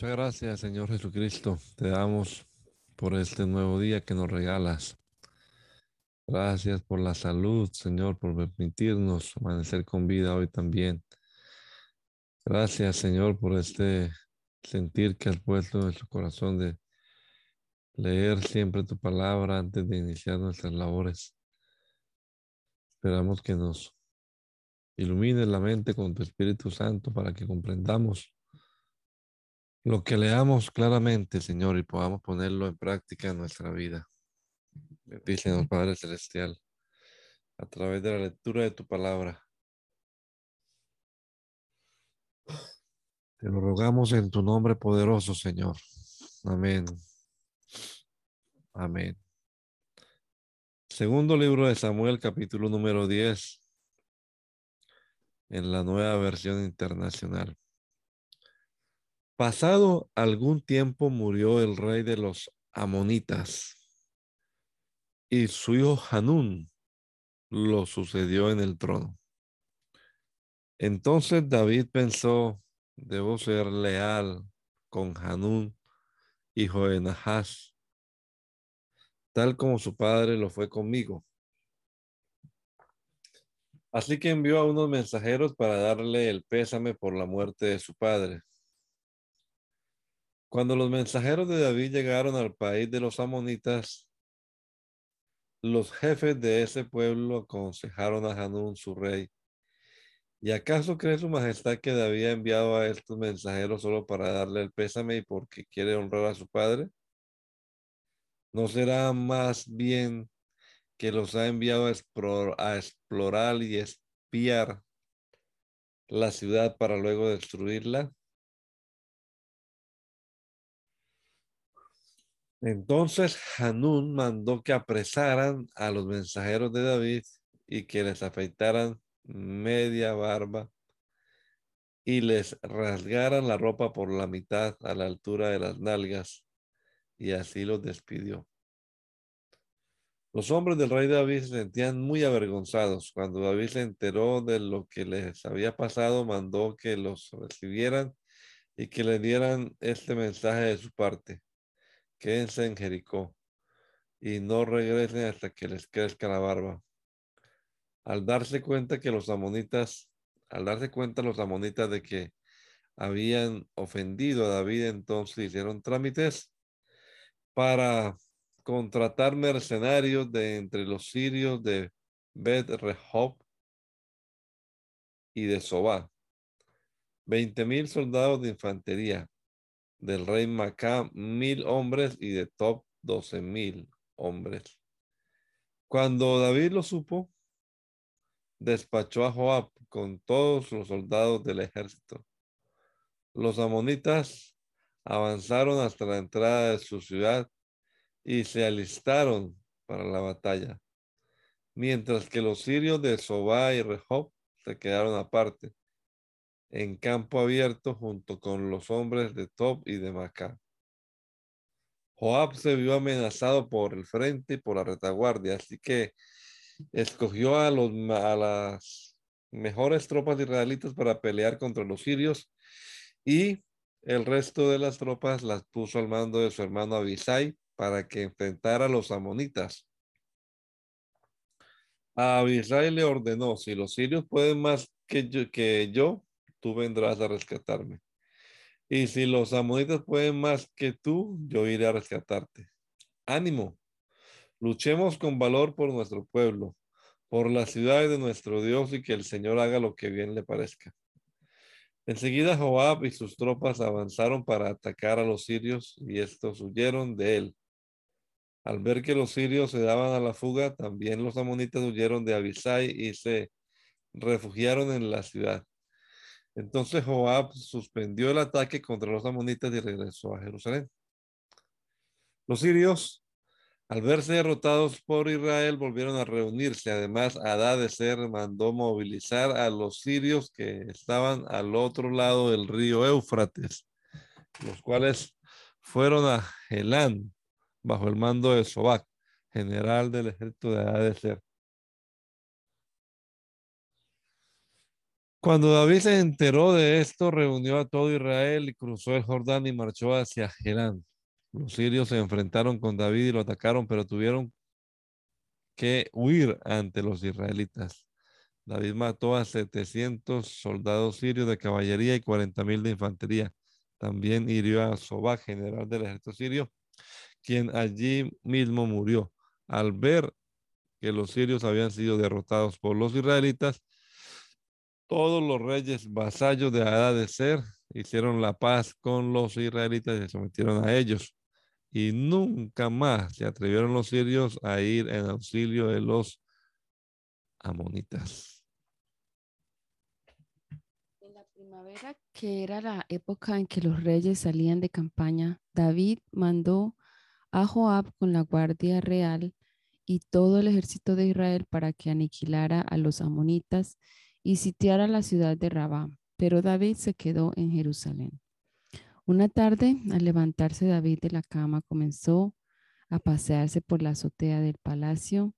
Muchas gracias, Señor Jesucristo. Te damos por este nuevo día que nos regalas. Gracias por la salud, Señor, por permitirnos amanecer con vida hoy también. Gracias, Señor, por este sentir que has puesto en nuestro corazón de leer siempre tu palabra antes de iniciar nuestras labores. Esperamos que nos ilumines la mente con tu Espíritu Santo para que comprendamos lo que leamos claramente, Señor, y podamos ponerlo en práctica en nuestra vida. Bendícenos, Padre Celestial, a través de la lectura de tu palabra. Te lo rogamos en tu nombre poderoso, Señor. Amén. Amén. Segundo libro de Samuel, capítulo número 10, en la nueva versión internacional. Pasado algún tiempo murió el rey de los amonitas y su hijo Hanún lo sucedió en el trono. Entonces David pensó, debo ser leal con Hanún, hijo de Nahas, tal como su padre lo fue conmigo. Así que envió a unos mensajeros para darle el pésame por la muerte de su padre. Cuando los mensajeros de David llegaron al país de los amonitas, los jefes de ese pueblo aconsejaron a Hanún, su rey, ¿y acaso cree su majestad que David ha enviado a estos mensajeros solo para darle el pésame y porque quiere honrar a su padre? ¿No será más bien que los ha enviado a, a explorar y espiar la ciudad para luego destruirla? Entonces Hanún mandó que apresaran a los mensajeros de David y que les afeitaran media barba y les rasgaran la ropa por la mitad a la altura de las nalgas y así los despidió. Los hombres del rey David se sentían muy avergonzados. Cuando David se enteró de lo que les había pasado, mandó que los recibieran y que le dieran este mensaje de su parte quédense en Jericó y no regresen hasta que les crezca la barba. Al darse cuenta que los amonitas, al darse cuenta los amonitas de que habían ofendido a David, entonces hicieron trámites para contratar mercenarios de entre los sirios de Bet Rehob y de Sobá. Veinte mil soldados de infantería, del rey Macá mil hombres y de Top doce mil hombres. Cuando David lo supo, despachó a Joab con todos los soldados del ejército. Los amonitas avanzaron hasta la entrada de su ciudad y se alistaron para la batalla, mientras que los sirios de Sobá y Rehob se quedaron aparte en campo abierto junto con los hombres de Top y de Macá. Joab se vio amenazado por el frente y por la retaguardia, así que escogió a, los, a las mejores tropas israelitas para pelear contra los sirios y el resto de las tropas las puso al mando de su hermano Abisai para que enfrentara a los amonitas. A Abisai le ordenó, si los sirios pueden más que que yo tú vendrás a rescatarme. Y si los amonitas pueden más que tú, yo iré a rescatarte. Ánimo, luchemos con valor por nuestro pueblo, por las ciudades de nuestro Dios y que el Señor haga lo que bien le parezca. Enseguida Joab y sus tropas avanzaron para atacar a los sirios y estos huyeron de él. Al ver que los sirios se daban a la fuga, también los amonitas huyeron de Abisai y se refugiaron en la ciudad. Entonces Joab suspendió el ataque contra los amonitas y regresó a Jerusalén. Los sirios, al verse derrotados por Israel, volvieron a reunirse. Además, Ser mandó movilizar a los sirios que estaban al otro lado del río Éufrates, los cuales fueron a Helán bajo el mando de Sobac, general del ejército de Ser. Cuando David se enteró de esto, reunió a todo Israel y cruzó el Jordán y marchó hacia Gerán. Los sirios se enfrentaron con David y lo atacaron, pero tuvieron que huir ante los israelitas. David mató a 700 soldados sirios de caballería y 40 mil de infantería. También hirió a Sobá, general del ejército sirio, quien allí mismo murió. Al ver que los sirios habían sido derrotados por los israelitas, todos los reyes vasallos de Ser hicieron la paz con los israelitas y se sometieron a ellos. Y nunca más se atrevieron los sirios a ir en auxilio de los amonitas. En la primavera, que era la época en que los reyes salían de campaña, David mandó a Joab con la guardia real y todo el ejército de Israel para que aniquilara a los amonitas y sitiara la ciudad de Rabá, pero David se quedó en Jerusalén. Una tarde, al levantarse David de la cama, comenzó a pasearse por la azotea del palacio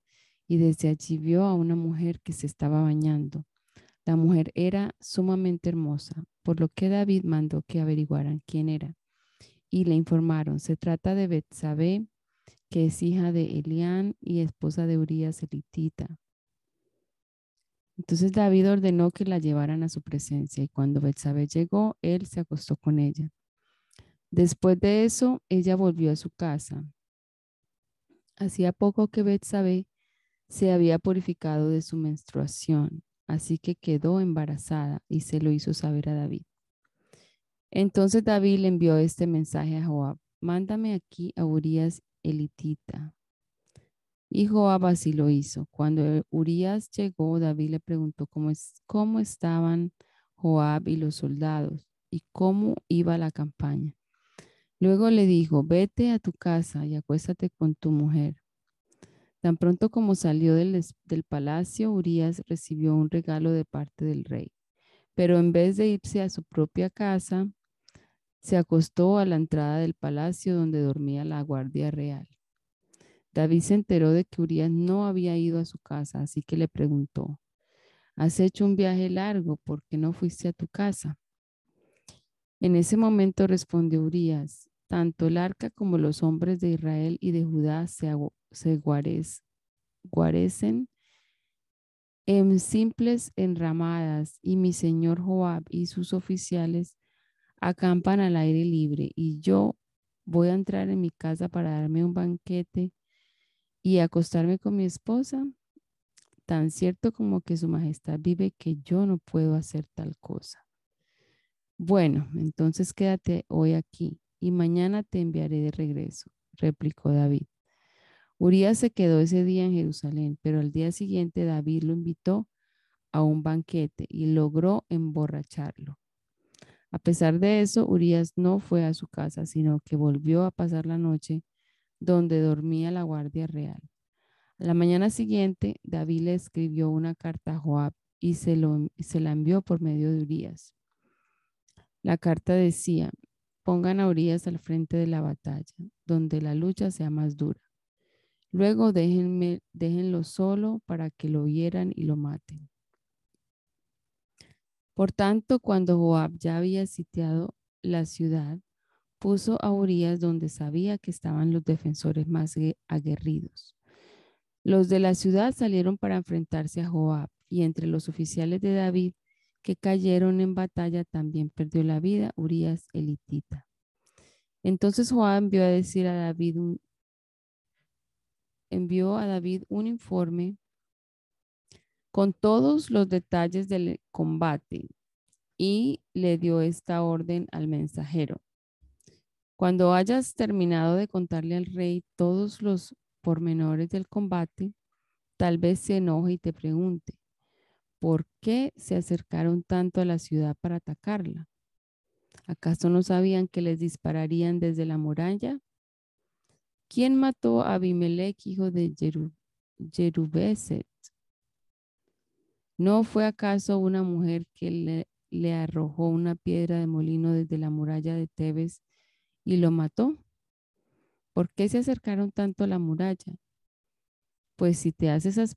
y desde allí vio a una mujer que se estaba bañando. La mujer era sumamente hermosa, por lo que David mandó que averiguaran quién era. Y le informaron, se trata de Betsabé, que es hija de Elián y esposa de Urias elitita. Entonces David ordenó que la llevaran a su presencia y cuando Betsabé llegó, él se acostó con ella. Después de eso, ella volvió a su casa. Hacía poco que Betsabé se había purificado de su menstruación, así que quedó embarazada y se lo hizo saber a David. Entonces David le envió este mensaje a Joab: Mándame aquí a Urias elitita, y Joab así lo hizo. Cuando Urias llegó, David le preguntó cómo, es, cómo estaban Joab y los soldados y cómo iba la campaña. Luego le dijo, vete a tu casa y acuéstate con tu mujer. Tan pronto como salió del, del palacio, Urias recibió un regalo de parte del rey. Pero en vez de irse a su propia casa, se acostó a la entrada del palacio donde dormía la guardia real. David se enteró de que Urias no había ido a su casa, así que le preguntó, ¿has hecho un viaje largo? ¿Por qué no fuiste a tu casa? En ese momento respondió Urias, tanto el arca como los hombres de Israel y de Judá se, guarecen en simples enramadas y mi señor Joab y sus oficiales acampan al aire libre y yo voy a entrar en mi casa para darme un banquete y acostarme con mi esposa, tan cierto como que su majestad vive que yo no puedo hacer tal cosa. Bueno, entonces quédate hoy aquí y mañana te enviaré de regreso, replicó David. Urias se quedó ese día en Jerusalén, pero al día siguiente David lo invitó a un banquete y logró emborracharlo. A pesar de eso, Urias no fue a su casa, sino que volvió a pasar la noche donde dormía la guardia real. A la mañana siguiente, David le escribió una carta a Joab y se, la envió por medio de Urias. La carta decía, pongan a Urias al frente de la batalla, donde la lucha sea más dura. Luego déjenlo solo para que lo hieran y lo maten. Por tanto, cuando Joab ya había sitiado la ciudad, puso a Urias donde sabía que estaban los defensores más aguerridos. Los de la ciudad salieron para enfrentarse a Joab, y entre los oficiales de David que cayeron en batalla también perdió la vida Urias elitita. Entonces Joab envió a decir a David un, envió a David un informe con todos los detalles del combate y le dio esta orden al mensajero. Cuando hayas terminado de contarle al rey todos los pormenores del combate, tal vez se enoje y te pregunte, ¿por qué se acercaron tanto a la ciudad para atacarla? ¿Acaso no sabían que les dispararían desde la muralla? ¿Quién mató a Abimelech, hijo de Jerubeset? ¿No fue acaso una mujer que le, le, arrojó una piedra de molino desde la muralla de Tebes y lo mató? ¿Por qué se acercaron tanto a la muralla? Pues si te haces esas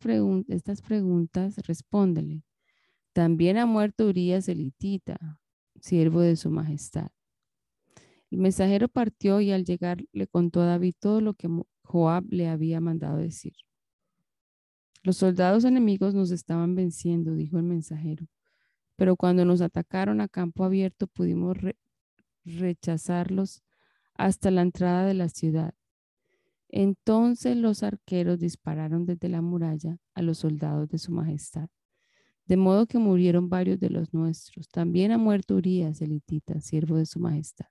estas preguntas, respóndele. También ha muerto Urias elitita, siervo de su majestad. El mensajero partió y al llegar le contó a David todo lo que Joab le había mandado decir. Los soldados enemigos nos estaban venciendo, dijo el mensajero, pero cuando nos atacaron a campo abierto pudimos rechazarlos hasta la entrada de la ciudad. Entonces los arqueros dispararon desde la muralla a los soldados de su majestad, de modo que murieron varios de los nuestros. También ha muerto Urias, elitita, siervo de su majestad.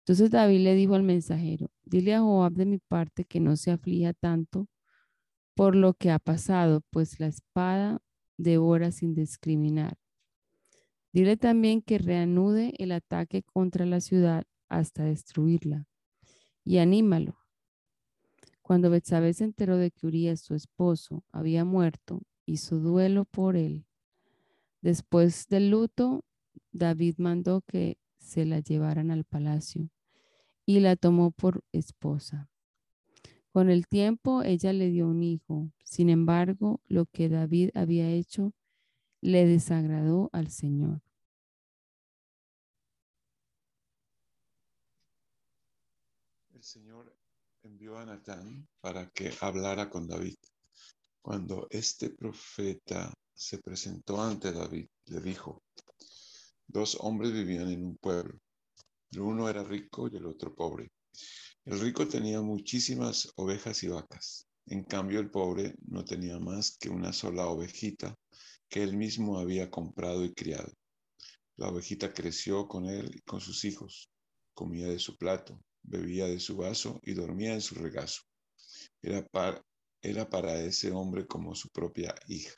Entonces David le dijo al mensajero, dile a Joab de mi parte que no se aflija tanto por lo que ha pasado, pues la espada devora sin discriminar. Dile también que reanude el ataque contra la ciudad hasta destruirla. Y anímalo. Cuando Betsabé se enteró de que Urias, su esposo, había muerto, hizo duelo por él. Después del luto, David mandó que se la llevaran al palacio y la tomó por esposa. Con el tiempo ella le dio un hijo. Sin embargo, lo que David había hecho le desagradó al Señor. El Señor envió a Natán para que hablara con David. Cuando este profeta se presentó ante David, le dijo, dos hombres vivían en un pueblo el uno era rico y el otro pobre. El rico tenía muchísimas ovejas y vacas. En cambio, el pobre no tenía más que una sola ovejita que él mismo había comprado y criado. La ovejita creció con él y con sus hijos. Comía de su plato, bebía de su vaso y dormía en su regazo. Era para, ese hombre como su propia hija.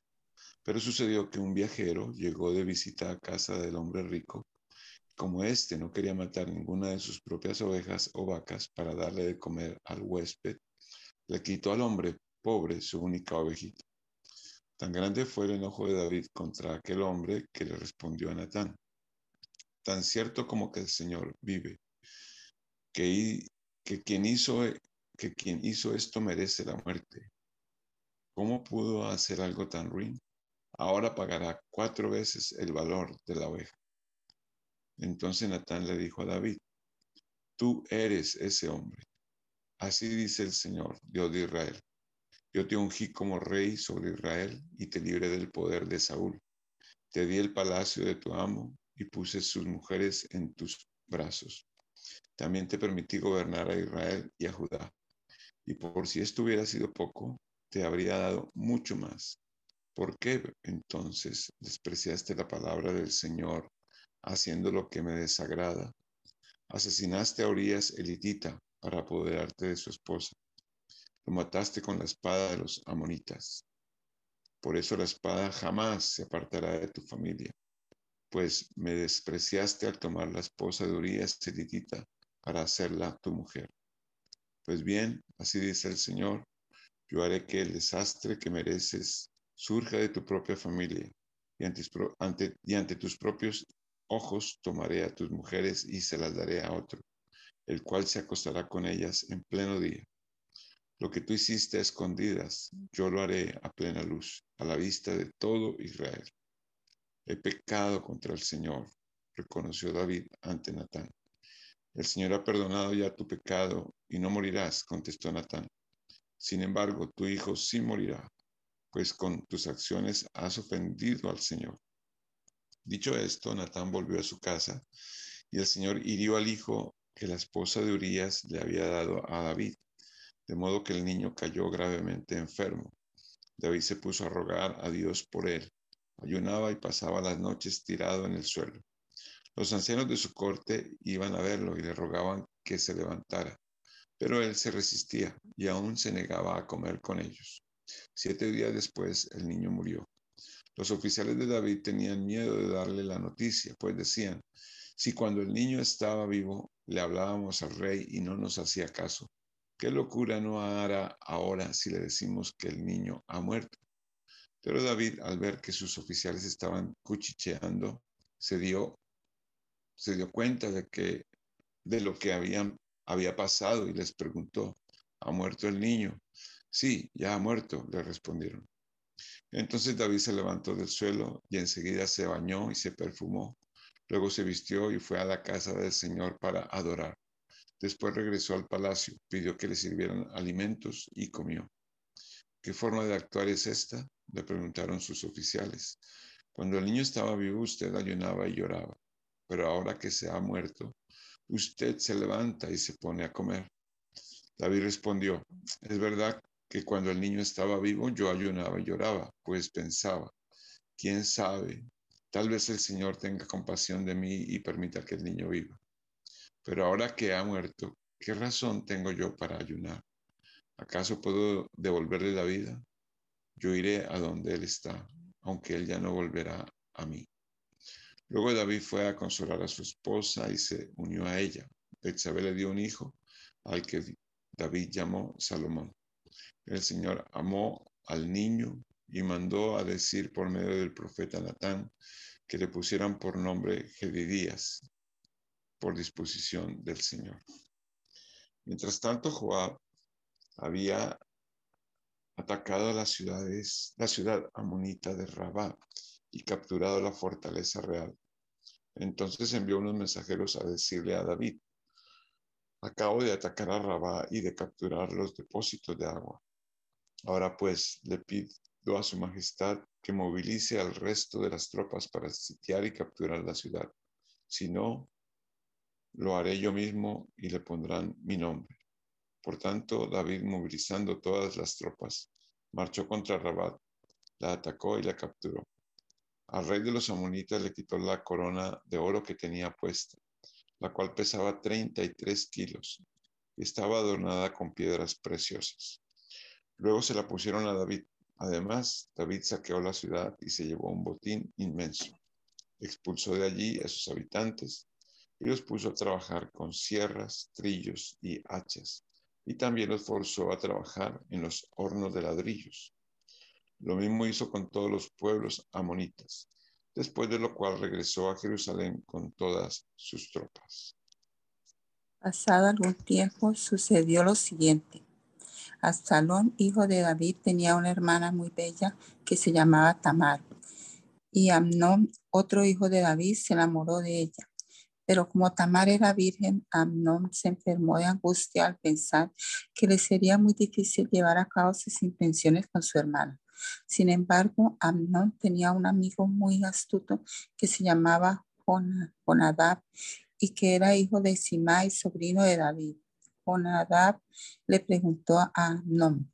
Pero sucedió que un viajero llegó de visita a casa del hombre rico como éste no quería matar ninguna de sus propias ovejas o vacas para darle de comer al huésped, le quitó al hombre pobre su única ovejita. Tan grande fue el enojo de David contra aquel hombre que le respondió a Natán. Tan cierto como que el Señor vive, que, quien hizo, que quien hizo esto merece la muerte. ¿Cómo pudo hacer algo tan ruin? Ahora pagará cuatro veces el valor de la oveja. Entonces Natán le dijo a David, tú eres ese hombre. Así dice el Señor, Dios de Israel. Yo te ungí como rey sobre Israel y te libré del poder de Saúl. Te di el palacio de tu amo y puse sus mujeres en tus brazos. También te permití gobernar a Israel y a Judá. Y por si esto hubiera sido poco, te habría dado mucho más. ¿Por qué entonces despreciaste la palabra del Señor haciendo lo que me desagrada. Asesinaste a Urias elitita para apoderarte de su esposa. Lo mataste con la espada de los amonitas. Por eso la espada jamás se apartará de tu familia, pues me despreciaste al tomar la esposa de Urias elitita para hacerla tu mujer. Pues bien, así dice el Señor, yo haré que el desastre que mereces surja de tu propia familia y ante, tus propios ojos tomaré a tus mujeres y se las daré a otro, el cual se acostará con ellas en pleno día. Lo que tú hiciste a escondidas, yo lo haré a plena luz, a la vista de todo Israel. He pecado contra el Señor, reconoció David ante Natán. El Señor ha perdonado ya tu pecado y no morirás, contestó Natán. Sin embargo, tu hijo sí morirá, pues con tus acciones has ofendido al Señor. Dicho esto, Natán volvió a su casa y el Señor hirió al hijo que la esposa de Urías le había dado a David, de modo que el niño cayó gravemente enfermo. David se puso a rogar a Dios por él, ayunaba y pasaba las noches tirado en el suelo. Los ancianos de su corte iban a verlo y le rogaban que se levantara, pero él se resistía y aún se negaba a comer con ellos. Siete días después el niño murió. Los oficiales de David tenían miedo de darle la noticia, pues decían, si cuando el niño estaba vivo le hablábamos al rey y no nos hacía caso, ¿qué locura no hará ahora si le decimos que el niño ha muerto? Pero David, al ver que sus oficiales estaban cuchicheando, se dio, se dio cuenta de, que, de lo que había pasado y les preguntó, ¿ha muerto el niño? Sí, ya ha muerto, le respondieron. Entonces David se levantó del suelo y enseguida se bañó y se perfumó. Luego se vistió y fue a la casa del Señor para adorar. Después regresó al palacio, pidió que le sirvieran alimentos y comió. ¿Qué forma de actuar es esta? Le preguntaron sus oficiales. Cuando el niño estaba vivo, usted ayunaba y lloraba, pero ahora que se ha muerto, usted se levanta y se pone a comer. David respondió, es verdad que cuando el niño estaba vivo yo ayunaba y lloraba, pues pensaba, quién sabe, tal vez el Señor tenga compasión de mí y permita que el niño viva. Pero ahora que ha muerto, ¿qué razón tengo yo para ayunar? ¿Acaso puedo devolverle la vida? Yo iré a donde él está, aunque él ya no volverá a mí. Luego David fue a consolar a su esposa y se unió a ella. Betsabé le dio un hijo al que David llamó Salomón. El Señor amó al niño y mandó a decir por medio del profeta Natán que le pusieran por nombre Gedidías, por disposición del Señor. Mientras tanto, Joab había atacado las ciudades, la ciudad amonita de Rabá y capturado la fortaleza real. Entonces envió unos mensajeros a decirle a David, acabo de atacar a Rabá y de capturar los depósitos de agua. Ahora pues le pido a su majestad que movilice al resto de las tropas para sitiar y capturar la ciudad. Si no, lo haré yo mismo y le pondrán mi nombre. Por tanto, David, movilizando todas las tropas, marchó contra Rabat, la atacó y la capturó. Al rey de los amonitas le quitó la corona de oro que tenía puesta, la cual pesaba 33 kilos y estaba adornada con piedras preciosas. Luego se la pusieron a David. Además, David saqueó la ciudad y se llevó un botín inmenso. Expulsó de allí a sus habitantes y los puso a trabajar con sierras, trillos y hachas, y también los forzó a trabajar en los hornos de ladrillos. Lo mismo hizo con todos los pueblos amonitas, después de lo cual regresó a Jerusalén con todas sus tropas. Pasado algún tiempo sucedió lo siguiente. Absalón, hijo de David, tenía una hermana muy bella que se llamaba Tamar. Y Amnón, otro hijo de David, se enamoró de ella. Pero como Tamar era virgen, Amnón se enfermó de angustia al pensar que le sería muy difícil llevar a cabo sus intenciones con su hermana. Sin embargo, Amnón tenía un amigo muy astuto que se llamaba Jonadab y que era hijo de Simai, sobrino de David. Jonadab le preguntó a Amnón,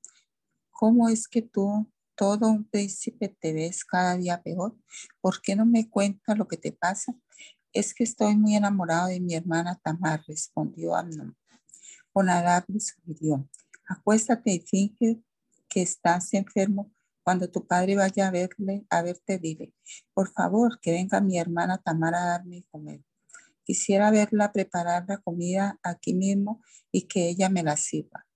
¿cómo es que tú, todo un príncipe, te ves cada día peor? ¿Por qué no me cuentas lo que te pasa? Es que estoy muy enamorado de mi hermana Tamar, respondió Amnón. Jonadab le sugirió, acuéstate y finge que estás enfermo. Cuando tu padre vaya a verle, a verte, dile, por favor, que venga mi hermana Tamar a darme de comer. Quisiera verla preparar la comida aquí mismo y que ella me la sirva.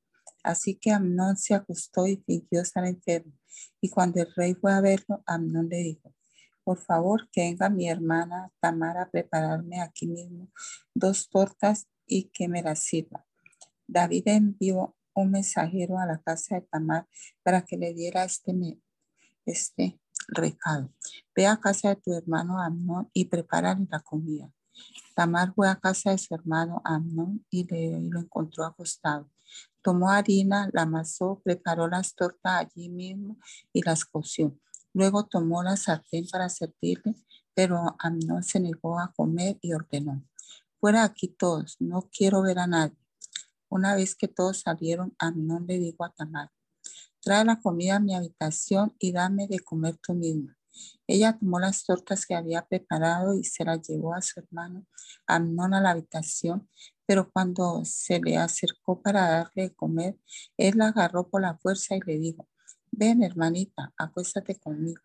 Así que Amnón se acostó y fingió estar enfermo. Y cuando el rey fue a verlo, Amnón le dijo, por favor, que venga mi hermana Tamara a prepararme aquí mismo dos tortas y que me las sirva. David envió un mensajero a la casa de Tamar para que le diera este, este recado. Ve a casa de tu hermano Amnón y prepárale la comida. Tamar fue a casa de su hermano Amnón y, lo encontró acostado. Tomó harina, la amasó, preparó las tortas allí mismo y las coció. Luego tomó la sartén para servirle, pero Amnón se negó a comer y ordenó, fuera aquí todos, no quiero ver a nadie. Una vez que todos salieron, Amnón le dijo a Tamar, trae la comida a mi habitación y dame de comer tú misma. Ella tomó las tortas que había preparado y se las llevó a su hermano Amnón a la habitación, pero cuando se le acercó para darle de comer, él la agarró por la fuerza y le dijo, ven hermanita, acuéstate conmigo.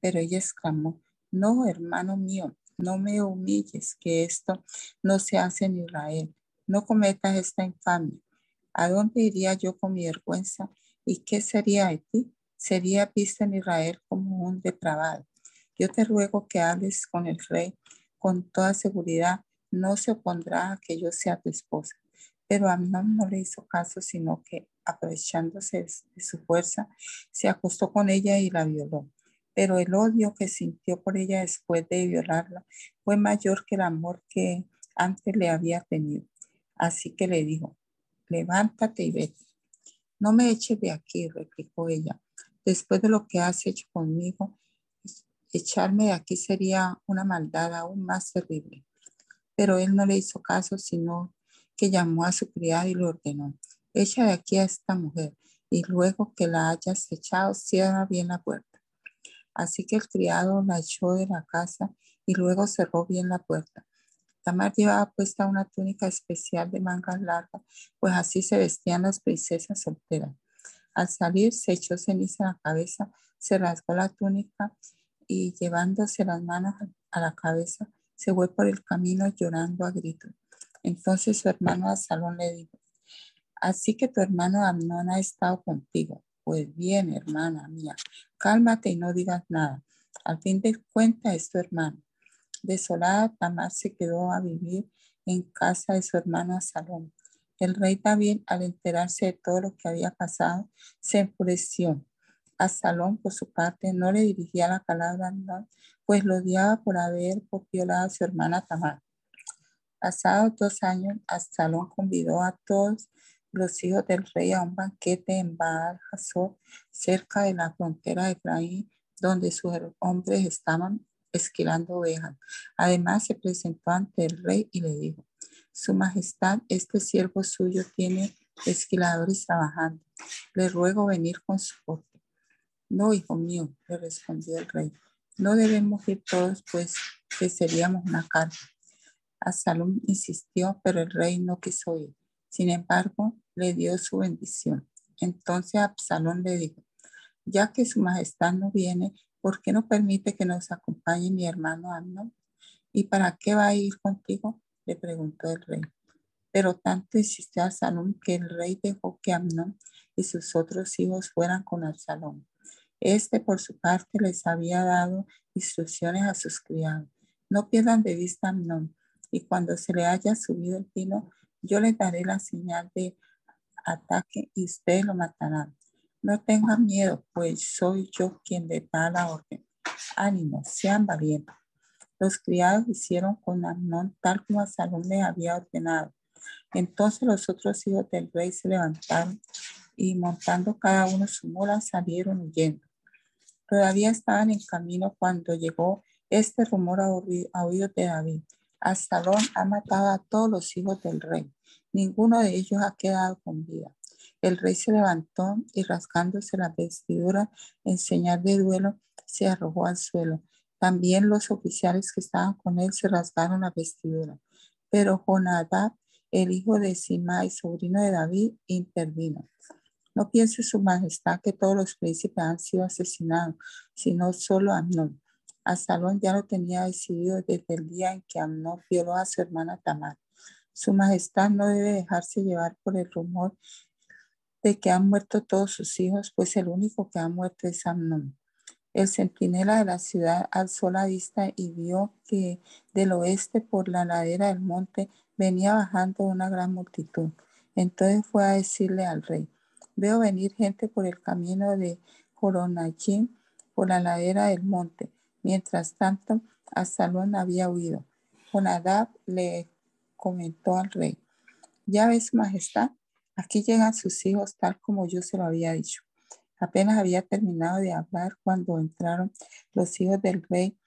Pero ella exclamó, no, hermano mío, no me humilles, que esto no se hace en Israel. No cometas esta infamia. ¿A dónde iría yo con mi vergüenza? ¿Y qué sería de ti? sería visto en Israel como un depravado. Yo te ruego que hables con el rey con toda seguridad. No se opondrá a que yo sea tu esposa. Pero Amnón no le hizo caso, sino que aprovechándose de su fuerza, se acostó con ella y la violó. Pero el odio que sintió por ella después de violarla fue mayor que el amor que antes le había tenido. Así que le dijo, levántate y vete. No me eches de aquí, replicó ella. Después de lo que has hecho conmigo, echarme de aquí sería una maldad aún más terrible. Pero él no le hizo caso, sino que llamó a su criada y le ordenó, echa de aquí a esta mujer y luego que la hayas echado, cierra bien la puerta. Así que el criado la echó de la casa y luego cerró bien la puerta. Tamar llevaba puesta una túnica especial de mangas largas, pues así se vestían las princesas solteras. Al salir se echó ceniza en la cabeza, se rasgó la túnica y llevándose las manos a la cabeza, se fue por el camino llorando a gritos. Entonces su hermano Absalón le dijo, así que tu hermano Amnón ha estado contigo. Pues bien, hermana mía, cálmate y no digas nada. Al fin de cuentas es tu hermano. Desolada, Tamar se quedó a vivir en casa de su hermano Absalón. El rey David, al enterarse de todo lo que había pasado, se enfureció. Absalón, por su parte, no le dirigía la palabra, pues lo odiaba por haber violado a su hermana Tamar. Pasados dos años, Absalón convidó a todos los hijos del rey a un banquete en Baal Hazor, cerca de la frontera de Efraín, donde sus hombres estaban esquilando ovejas. Además, se presentó ante el rey y le dijo, Su Majestad, este siervo suyo tiene esquiladores trabajando. Le ruego venir con su corte. No, hijo mío, le respondió el rey. No debemos ir todos, pues que seríamos una carga. Absalom insistió, pero el rey no quiso ir. Sin embargo, le dio su bendición. Entonces Absalón le dijo, ya que su majestad no viene, ¿por qué no permite que nos acompañe mi hermano Amnon? ¿Y para qué va a ir contigo? Le preguntó el rey. Pero tanto insistió Absalón que el rey dejó que Amnón y sus otros hijos fueran con Absalón. Este, por su parte, les había dado instrucciones a sus criados. No pierdan de vista a Amnón, y cuando se le haya subido el pino, yo le daré la señal de ataque y usted lo matará. No tengan miedo, pues soy yo quien le da la orden. Ánimo, sean valientes. Los criados hicieron con Amnón tal como Salón le había ordenado. Entonces los otros hijos del rey se levantaron y montando cada uno su mula salieron huyendo. Todavía estaban en camino cuando llegó este rumor a oídos de David. Absalón ha matado a todos los hijos del rey. Ninguno de ellos ha quedado con vida. El rey se levantó y rasgándose la vestidura en señal de duelo, se arrojó al suelo. También los oficiales que estaban con él se rasgaron la vestidura. Pero Jonadab, el hijo de Simai, sobrino de David, intervino. No piense su majestad que todos los príncipes han sido asesinados, sino solo Amnón. Absalón ya lo tenía decidido desde el día en que Amnón violó a su hermana Tamar. Su majestad no debe dejarse llevar por el rumor de que han muerto todos sus hijos, pues el único que ha muerto es Amnón. El centinela de la ciudad alzó la vista y vio que del oeste por la ladera del monte venía bajando una gran multitud. Entonces fue a decirle al rey, veo venir gente por el camino de Joronachim, por la ladera del monte. Mientras tanto, Absalón había huido. Jonadab le comentó al rey, ya ves, majestad, aquí llegan sus hijos tal como yo se lo había dicho. Apenas había terminado de hablar cuando entraron los hijos del rey,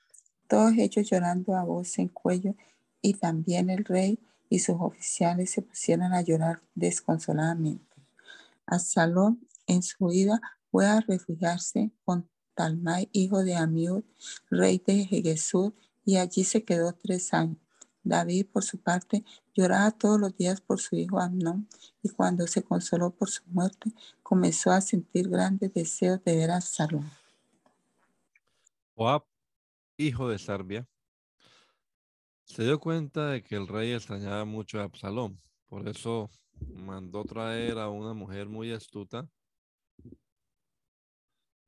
todos ellos llorando a voz en cuello, y también el rey y sus oficiales se pusieron a llorar desconsoladamente. Absalón, en su huida, fue a refugiarse con Talmai, hijo de Amiud, rey de Hegesur, y allí se quedó tres años. David, por su parte, lloraba todos los días por su hijo Amnón, y cuando se consoló por su muerte, comenzó a sentir grandes deseos de ver a Absalón. Joab, hijo de Sarbia, se dio cuenta de que el rey extrañaba mucho a Absalón. Por eso mandó traer a una mujer muy astuta,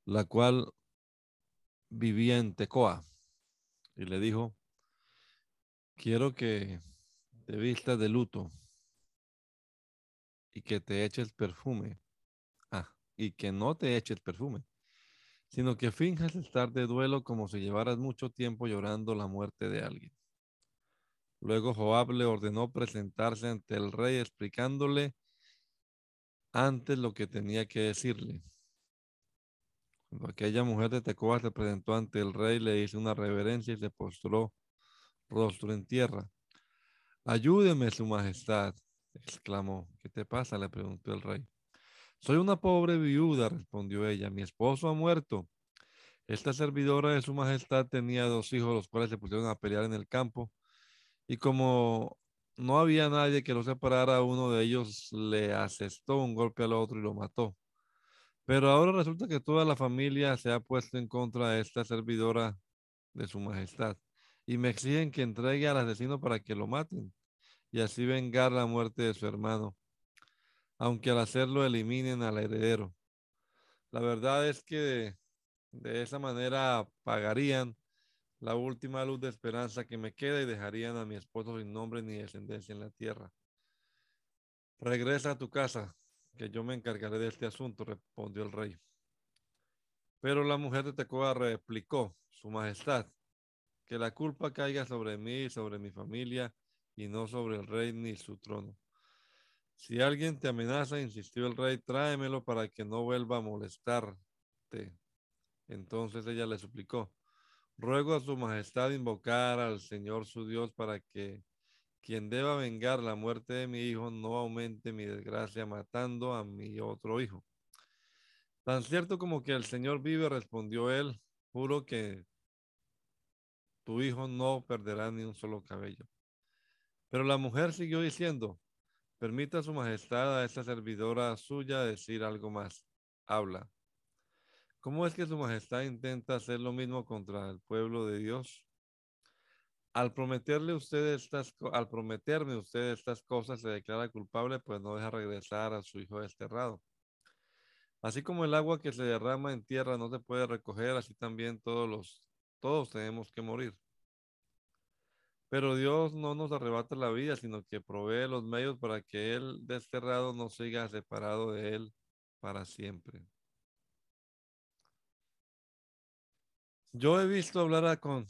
la cual vivía en Tecoa, y le dijo, quiero que te vistas de luto y que te eches perfume y que no te eches perfume, sino que finjas estar de duelo como si llevaras mucho tiempo llorando la muerte de alguien. Luego Joab le ordenó presentarse ante el rey explicándole antes lo que tenía que decirle. Cuando aquella mujer de Tecoa se presentó ante el rey, le hizo una reverencia y se postró rostro en tierra. Ayúdeme, su majestad, exclamó. ¿Qué te pasa? le preguntó el rey. Soy una pobre viuda, respondió ella. Mi esposo ha muerto. Esta servidora de su majestad tenía dos hijos, los cuales se pusieron a pelear en el campo. Y como no había nadie que lo separara, uno de ellos le asestó un golpe al otro y lo mató. Pero ahora resulta que toda la familia se ha puesto en contra de esta servidora de su majestad y me exigen que entregue al asesino para que lo maten y así vengar la muerte de su hermano, aunque al hacerlo eliminen al heredero. La verdad es que de, esa manera pagarían la última luz de esperanza que me queda y dejarían a mi esposo sin nombre ni descendencia en la tierra. Regresa a tu casa, que yo me encargaré de este asunto, respondió el rey. Pero la mujer de Tecoa replicó, Su Majestad, que la culpa caiga sobre mí y sobre mi familia y no sobre el rey ni su trono. Si alguien te amenaza, insistió el rey, tráemelo para que no vuelva a molestarte. Entonces ella le suplicó, ruego a su majestad invocar al Señor su Dios para que quien deba vengar la muerte de mi hijo no aumente mi desgracia matando a mi otro hijo. Tan cierto como que el Señor vive, respondió él, juro que tu hijo no perderá ni un solo cabello. Pero la mujer siguió diciendo, permita su majestad a esta servidora suya decir algo más. Habla. ¿Cómo es que su majestad intenta hacer lo mismo contra el pueblo de Dios? Al prometerle usted estas, al prometerme usted estas cosas, se declara culpable, pues no deja regresar a su hijo desterrado. Así como el agua que se derrama en tierra no se puede recoger, así también todos los, todos tenemos que morir. Pero Dios no nos arrebata la vida, sino que provee los medios para que el desterrado no siga separado de él para siempre. Yo he visto hablar a con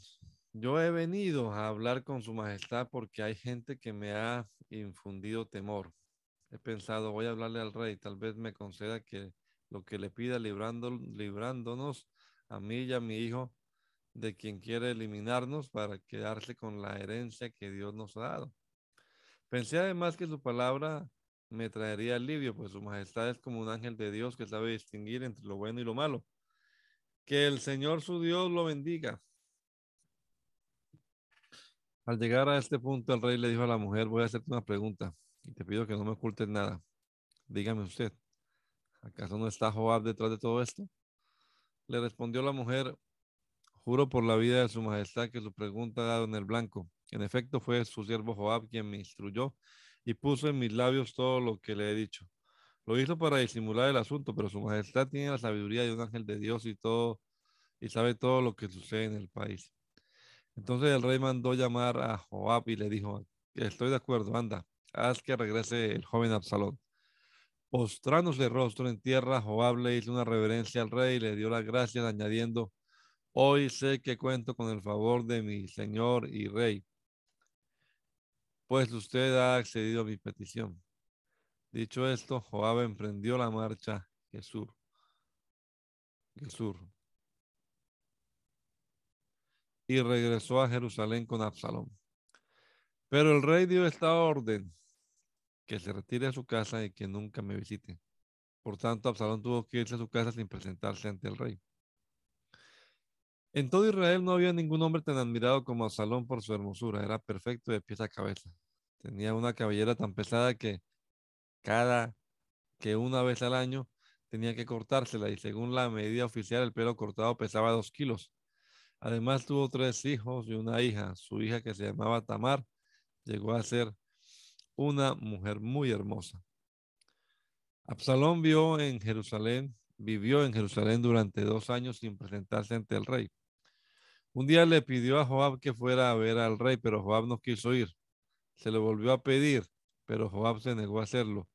yo he venido a hablar con su majestad porque hay gente que me ha infundido temor. He pensado, voy a hablarle al rey, tal vez me conceda que lo que le pida librándonos a mí y a mi hijo de quien quiere eliminarnos para quedarse con la herencia que Dios nos ha dado. Pensé además que su palabra me traería alivio, pues su majestad es como un ángel de Dios que sabe distinguir entre lo bueno y lo malo. Que el Señor su Dios lo bendiga. Al llegar a este punto, el rey le dijo a la mujer, voy a hacerte una pregunta y te pido que no me ocultes nada. Dígame usted, ¿acaso no está Joab detrás de todo esto? Le respondió la mujer, juro por la vida de su majestad que su pregunta ha dado en el blanco. En efecto, fue su siervo Joab quien me instruyó y puso en mis labios todo lo que le he dicho. Lo hizo para disimular el asunto, pero su majestad tiene la sabiduría de un ángel de Dios y todo y sabe todo lo que sucede en el país. Entonces el rey mandó llamar a Joab y le dijo, estoy de acuerdo, anda, haz que regrese el joven Absalón. Postrándose rostro en tierra, Joab le hizo una reverencia al rey y le dio las gracias añadiendo, hoy sé que cuento con el favor de mi señor y rey, pues usted ha accedido a mi petición. Dicho esto, Joab emprendió la marcha Jesús. Jesús y regresó a Jerusalén con Absalón. Pero el rey dio esta orden, que se retire a su casa y que nunca me visite. Por tanto, Absalón tuvo que irse a su casa sin presentarse ante el rey. En todo Israel no había ningún hombre tan admirado como Absalón por su hermosura. Era perfecto de pies a cabeza. Tenía una cabellera tan pesada que cada que una vez al año tenía que cortársela y según la medida oficial el pelo cortado pesaba dos kilos. Además tuvo tres hijos y una hija. Su hija que se llamaba Tamar llegó a ser una mujer muy hermosa. Absalón vio en Jerusalén, vivió en Jerusalén durante dos años sin presentarse ante el rey. Un día le pidió a Joab que fuera a ver al rey, pero Joab no quiso ir. Se le volvió a pedir, pero Joab se negó a hacerlo.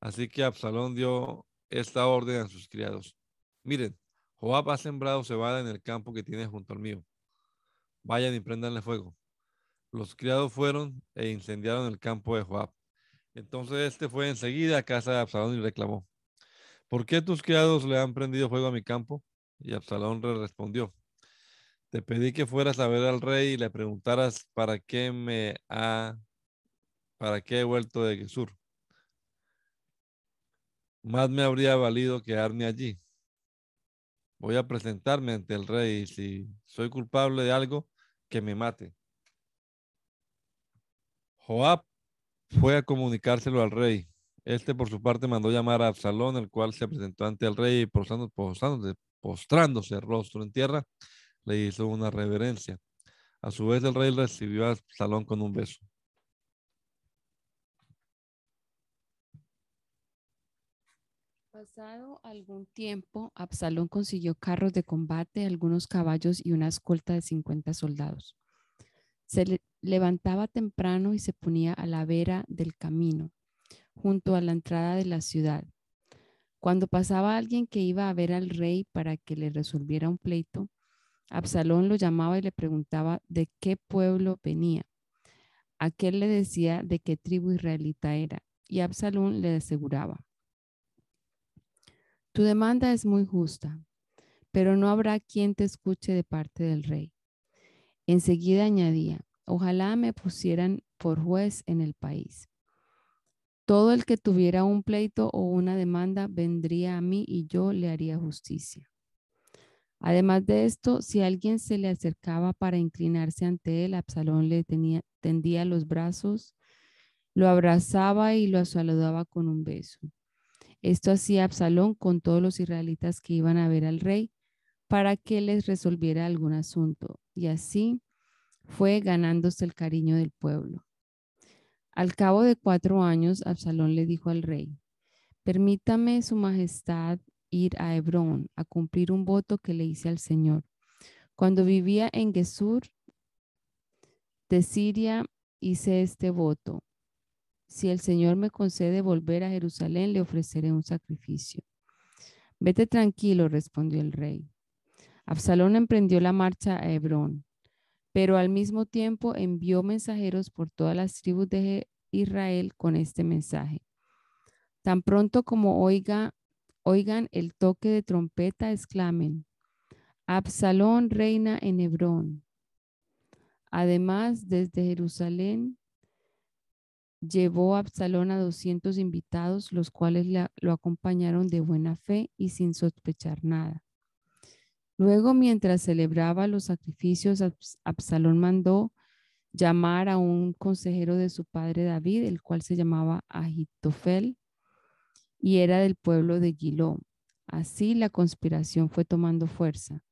Así que Absalón dio esta orden a sus criados. Miren, Joab ha sembrado cebada en el campo que tiene junto al mío. Vayan y prendanle fuego. Los criados fueron e incendiaron el campo de Joab. Entonces este fue enseguida a casa de Absalón y reclamó, ¿por qué tus criados le han prendido fuego a mi campo? Y Absalón le respondió, te pedí que fueras a ver al rey y le preguntaras para qué me ha, para qué he vuelto de Gesur. Más me habría valido quedarme allí. Voy a presentarme ante el rey y si soy culpable de algo, que me mate. Joab fue a comunicárselo al rey. Este por su parte mandó llamar a Absalón, el cual se presentó ante el rey y postrándose, postrándose rostro en tierra, le hizo una reverencia. A su vez el rey recibió a Absalón con un beso. Pasado algún tiempo, Absalón consiguió carros de combate, algunos caballos y una escolta de 50 soldados. Se levantaba temprano y se ponía a la vera del camino, junto a la entrada de la ciudad. Cuando pasaba alguien que iba a ver al rey para que le resolviera un pleito, Absalón lo llamaba y le preguntaba de qué pueblo venía. Aquel le decía de qué tribu israelita era, y Absalón le aseguraba, tu demanda es muy justa, pero no habrá quien te escuche de parte del rey. Enseguida añadía, ojalá me pusieran por juez en el país. Todo el que tuviera un pleito o una demanda vendría a mí y yo le haría justicia. Además de esto, si alguien se le acercaba para inclinarse ante él, Absalón le tenía, tendía los brazos, lo abrazaba y lo saludaba con un beso. Esto hacía Absalón con todos los israelitas que iban a ver al rey para que les resolviera algún asunto. Y así fue ganándose el cariño del pueblo. Al cabo de cuatro años, Absalón le dijo al rey, permítame su majestad ir a Hebrón a cumplir un voto que le hice al Señor. Cuando vivía en Gesur de Siria, hice este voto. Si el Señor me concede volver a Jerusalén, le ofreceré un sacrificio. Vete tranquilo, respondió el rey. Absalón emprendió la marcha a Hebrón, pero al mismo tiempo envió mensajeros por todas las tribus de Israel con este mensaje. Tan pronto como oiga, oigan el toque de trompeta, exclamen, Absalón reina en Hebrón. Además, desde Jerusalén llevó a Absalón a 200 invitados, los cuales lo acompañaron de buena fe y sin sospechar nada. Luego, mientras celebraba los sacrificios, Absalón mandó llamar a un consejero de su padre David, el cual se llamaba Ahitofel y era del pueblo de Giló. Así la conspiración fue tomando fuerza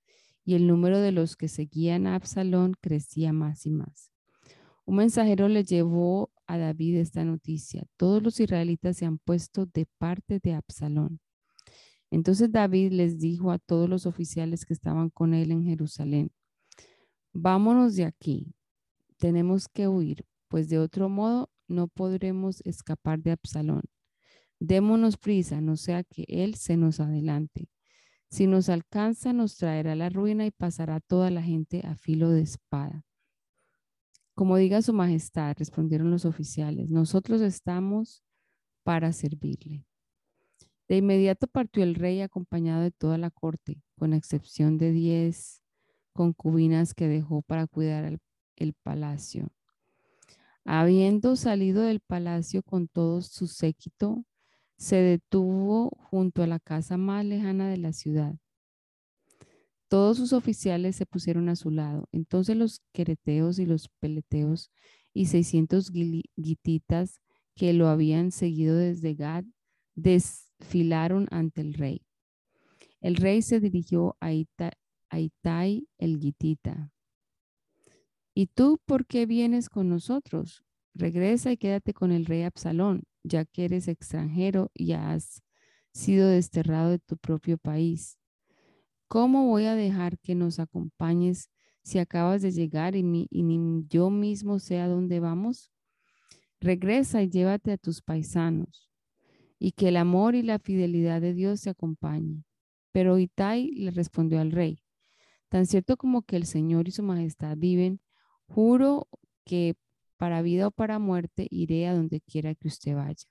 y el número de los que seguían a Absalón crecía más y más. Un mensajero le llevó a David esta noticia. Todos los israelitas se han puesto de parte de Absalón. Entonces David les dijo a todos los oficiales que estaban con él en Jerusalén, vámonos de aquí, tenemos que huir, pues de otro modo no podremos escapar de Absalón. Démonos prisa, no sea que él se nos adelante. Si nos alcanza, nos traerá la ruina y pasará toda la gente a filo de espada. Como diga su majestad, respondieron los oficiales, nosotros estamos para servirle. De inmediato partió el rey acompañado de toda la corte, con excepción de diez concubinas que dejó para cuidar el, palacio. Habiendo salido del palacio con todo su séquito, se detuvo junto a la casa más lejana de la ciudad. Todos sus oficiales se pusieron a su lado. Entonces los quereteos y los peleteos y 600 guititas que lo habían seguido desde Gad desfilaron ante el rey. El rey se dirigió a, Itai el guitita. ¿Y tú por qué vienes con nosotros? Regresa y quédate con el rey Absalón, ya que eres extranjero y has sido desterrado de tu propio país. ¿Cómo voy a dejar que nos acompañes si acabas de llegar y, ni yo mismo sé a dónde vamos? Regresa y llévate a tus paisanos. y que el amor y la fidelidad de Dios se acompañen. Pero Itai le respondió al rey, tan cierto como que el Señor y su majestad viven, juro que para vida o para muerte iré a donde quiera que usted vaya.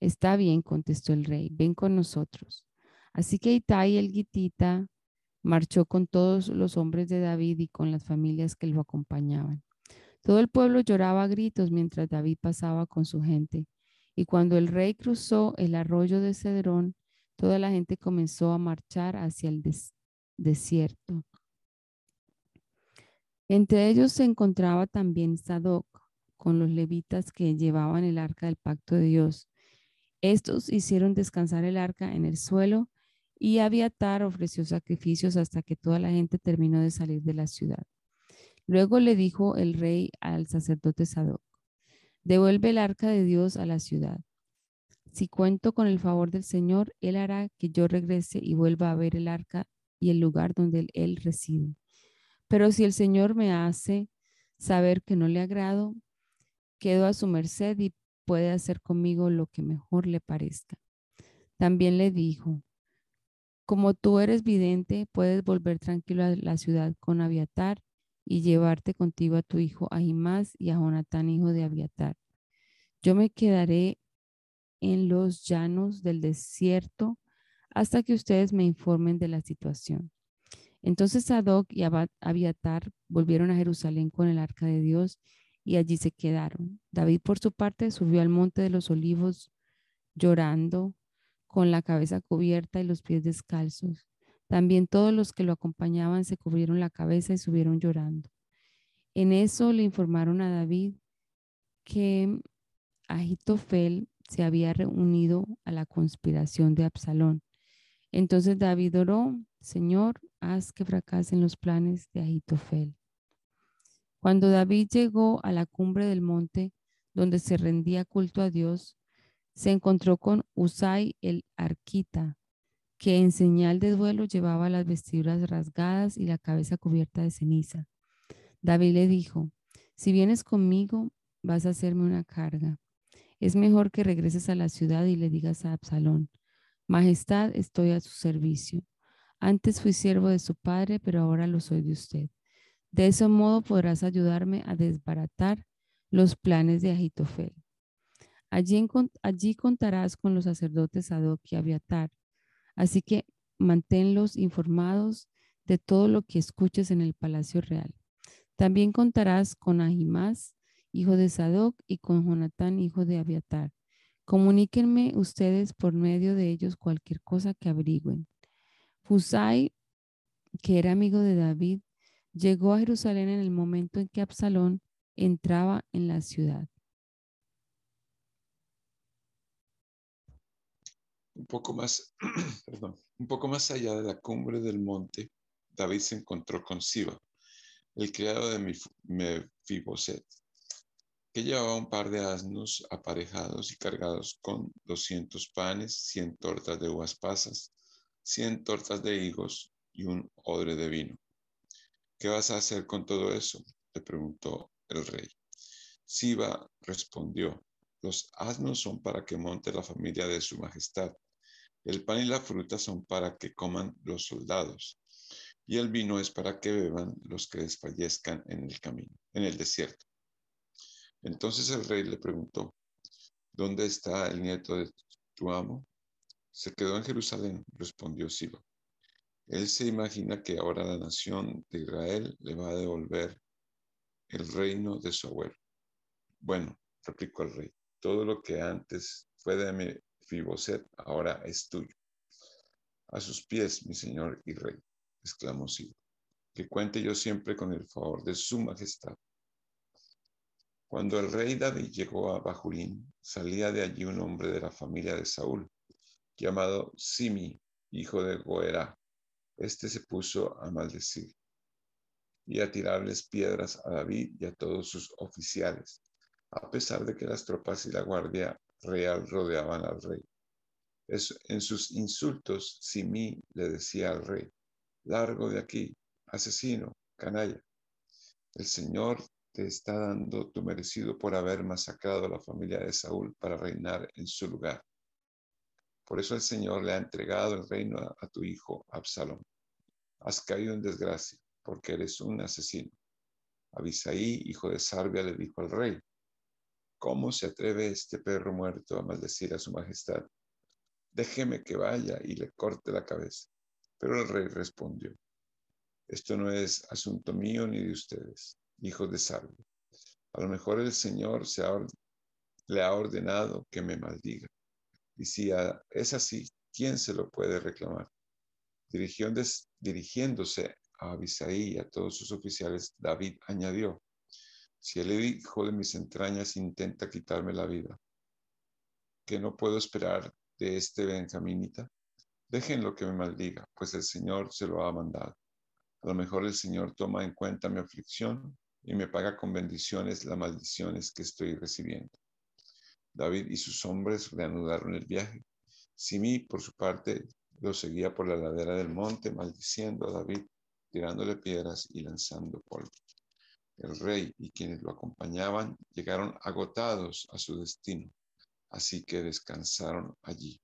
Está bien, contestó el rey, ven con nosotros. Así que Itai el Gitita marchó con todos los hombres de David y con las familias que lo acompañaban. Todo el pueblo lloraba a gritos mientras David pasaba con su gente. Y cuando el rey cruzó el arroyo de Cedrón, toda la gente comenzó a marchar hacia el desierto. Entre ellos se encontraba también Sadoc con los levitas que llevaban el arca del pacto de Dios. Estos hicieron descansar el arca en el suelo y Abiatar ofreció sacrificios hasta que toda la gente terminó de salir de la ciudad. Luego le dijo el rey al sacerdote Sadoc, devuelve el arca de Dios a la ciudad. Si cuento con el favor del Señor, Él hará que yo regrese y vuelva a ver el arca y el lugar donde Él reside. Pero si el Señor me hace saber que no le agrado, quedo a su merced y puede hacer conmigo lo que mejor le parezca. También le dijo, como tú eres vidente, puedes volver tranquilo a la ciudad con Abiatar y llevarte contigo a tu hijo Ahimás y a Jonatán, hijo de Abiatar. Yo me quedaré en los llanos del desierto hasta que ustedes me informen de la situación. Entonces Sadoc y Abiatar volvieron a Jerusalén con el arca de Dios y allí se quedaron. David, por su parte, subió al monte de los olivos llorando, con la cabeza cubierta y los pies descalzos. También todos los que lo acompañaban se cubrieron la cabeza y subieron llorando. En eso le informaron a David que Ahitofel se había reunido a la conspiración de Absalón. Entonces David oró, Señor, haz que fracasen los planes de Ahitofel. Cuando David llegó a la cumbre del monte donde se rendía culto a Dios, se encontró con Usai el arquita, que en señal de duelo llevaba las vestiduras rasgadas y la cabeza cubierta de ceniza. David le dijo, si vienes conmigo, vas a hacerme una carga. Es mejor que regreses a la ciudad y le digas a Absalón, Majestad, estoy a su servicio. Antes fui siervo de su padre, pero ahora lo soy de usted. De ese modo podrás ayudarme a desbaratar los planes de Agitofel. Allí, allí contarás con los sacerdotes Sadoc y Abiatar, así que manténlos informados de todo lo que escuches en el palacio real. También contarás con Ahimás, hijo de Sadoc, y con Jonatán, hijo de Abiatar. Comuníquenme ustedes por medio de ellos cualquier cosa que averigüen. Fusai, que era amigo de David, llegó a Jerusalén en el momento en que Absalón entraba en la ciudad. Un poco más, un poco más allá de la cumbre del monte, David se encontró con Siba, el criado de Mefiboset, que llevaba un par de asnos aparejados y cargados con 200 panes, 100 tortas de uvas pasas, 100 tortas de higos y un odre de vino. ¿Qué vas a hacer con todo eso? le preguntó el rey. Siba respondió, los asnos son para que monte la familia de su majestad. El pan y la fruta son para que coman los soldados. Y el vino es para que beban los que desfallezcan en el camino, en el desierto. Entonces el rey le preguntó, ¿dónde está el nieto de tu amo? Se quedó en Jerusalén, respondió Siba. Él se imagina que ahora la nación de Israel le va a devolver el reino de su abuelo. Bueno, replicó el rey, todo lo que antes fue de mi Fiboset ahora es tuyo. A sus pies, mi señor y rey, exclamó Siba, que cuente yo siempre con el favor de su majestad. Cuando el rey David llegó a Bajurín, salía de allí un hombre de la familia de Saúl, llamado Simi, hijo de Goerá, este se puso a maldecir y a tirarles piedras a David y a todos sus oficiales, a pesar de que las tropas y la guardia real rodeaban al rey. en sus insultos, Simí le decía al rey, largo de aquí, asesino, canalla. El Señor te está dando tu merecido por haber masacrado a la familia de Saúl para reinar en su lugar. Por eso el Señor le ha entregado el reino a, tu hijo Absalón. Has caído en desgracia, porque eres un asesino. Abisaí, hijo de Sarbia, le dijo al rey, ¿cómo se atreve este perro muerto a maldecir a su majestad? Déjeme que vaya y le corte la cabeza. Pero el rey respondió, esto no es asunto mío ni de ustedes, hijos de Sarbia. A lo mejor el Señor se le ha ordenado que me maldiga. Y si es así, ¿quién se lo puede reclamar? Dirigiéndose a Abisaí y a todos sus oficiales, David añadió, si el hijo de mis entrañas intenta quitarme la vida, ¿qué no puedo esperar de este benjaminita? Déjenlo que me maldiga, pues el Señor se lo ha mandado. A lo mejor el Señor toma en cuenta mi aflicción y me paga con bendiciones las maldiciones que estoy recibiendo. David y sus hombres reanudaron el viaje. Simi, por su parte, lo seguía por la ladera del monte, maldiciendo a David, tirándole piedras y lanzando polvo. El rey y quienes lo acompañaban llegaron agotados a su destino, así que descansaron allí.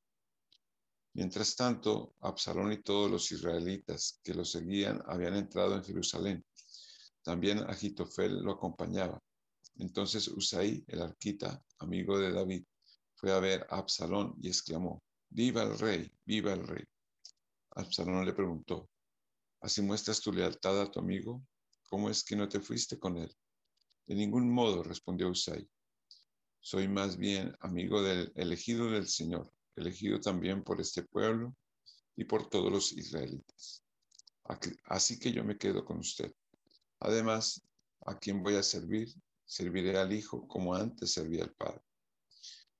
Mientras tanto, Absalón y todos los israelitas que lo seguían habían entrado en Jerusalén. También Agitofel lo acompañaba. Entonces Usai, el arquita, amigo de David, fue a ver a Absalón y exclamó, Viva el rey, viva el rey. Absalón le preguntó, ¿así muestras tu lealtad a tu amigo? ¿Cómo es que no te fuiste con él? De ningún modo, respondió Usai. Soy más bien amigo del elegido del Señor, elegido también por este pueblo y por todos los israelitas. Así que yo me quedo con usted. Además, ¿a quién voy a servir serviré al hijo como antes servía al padre.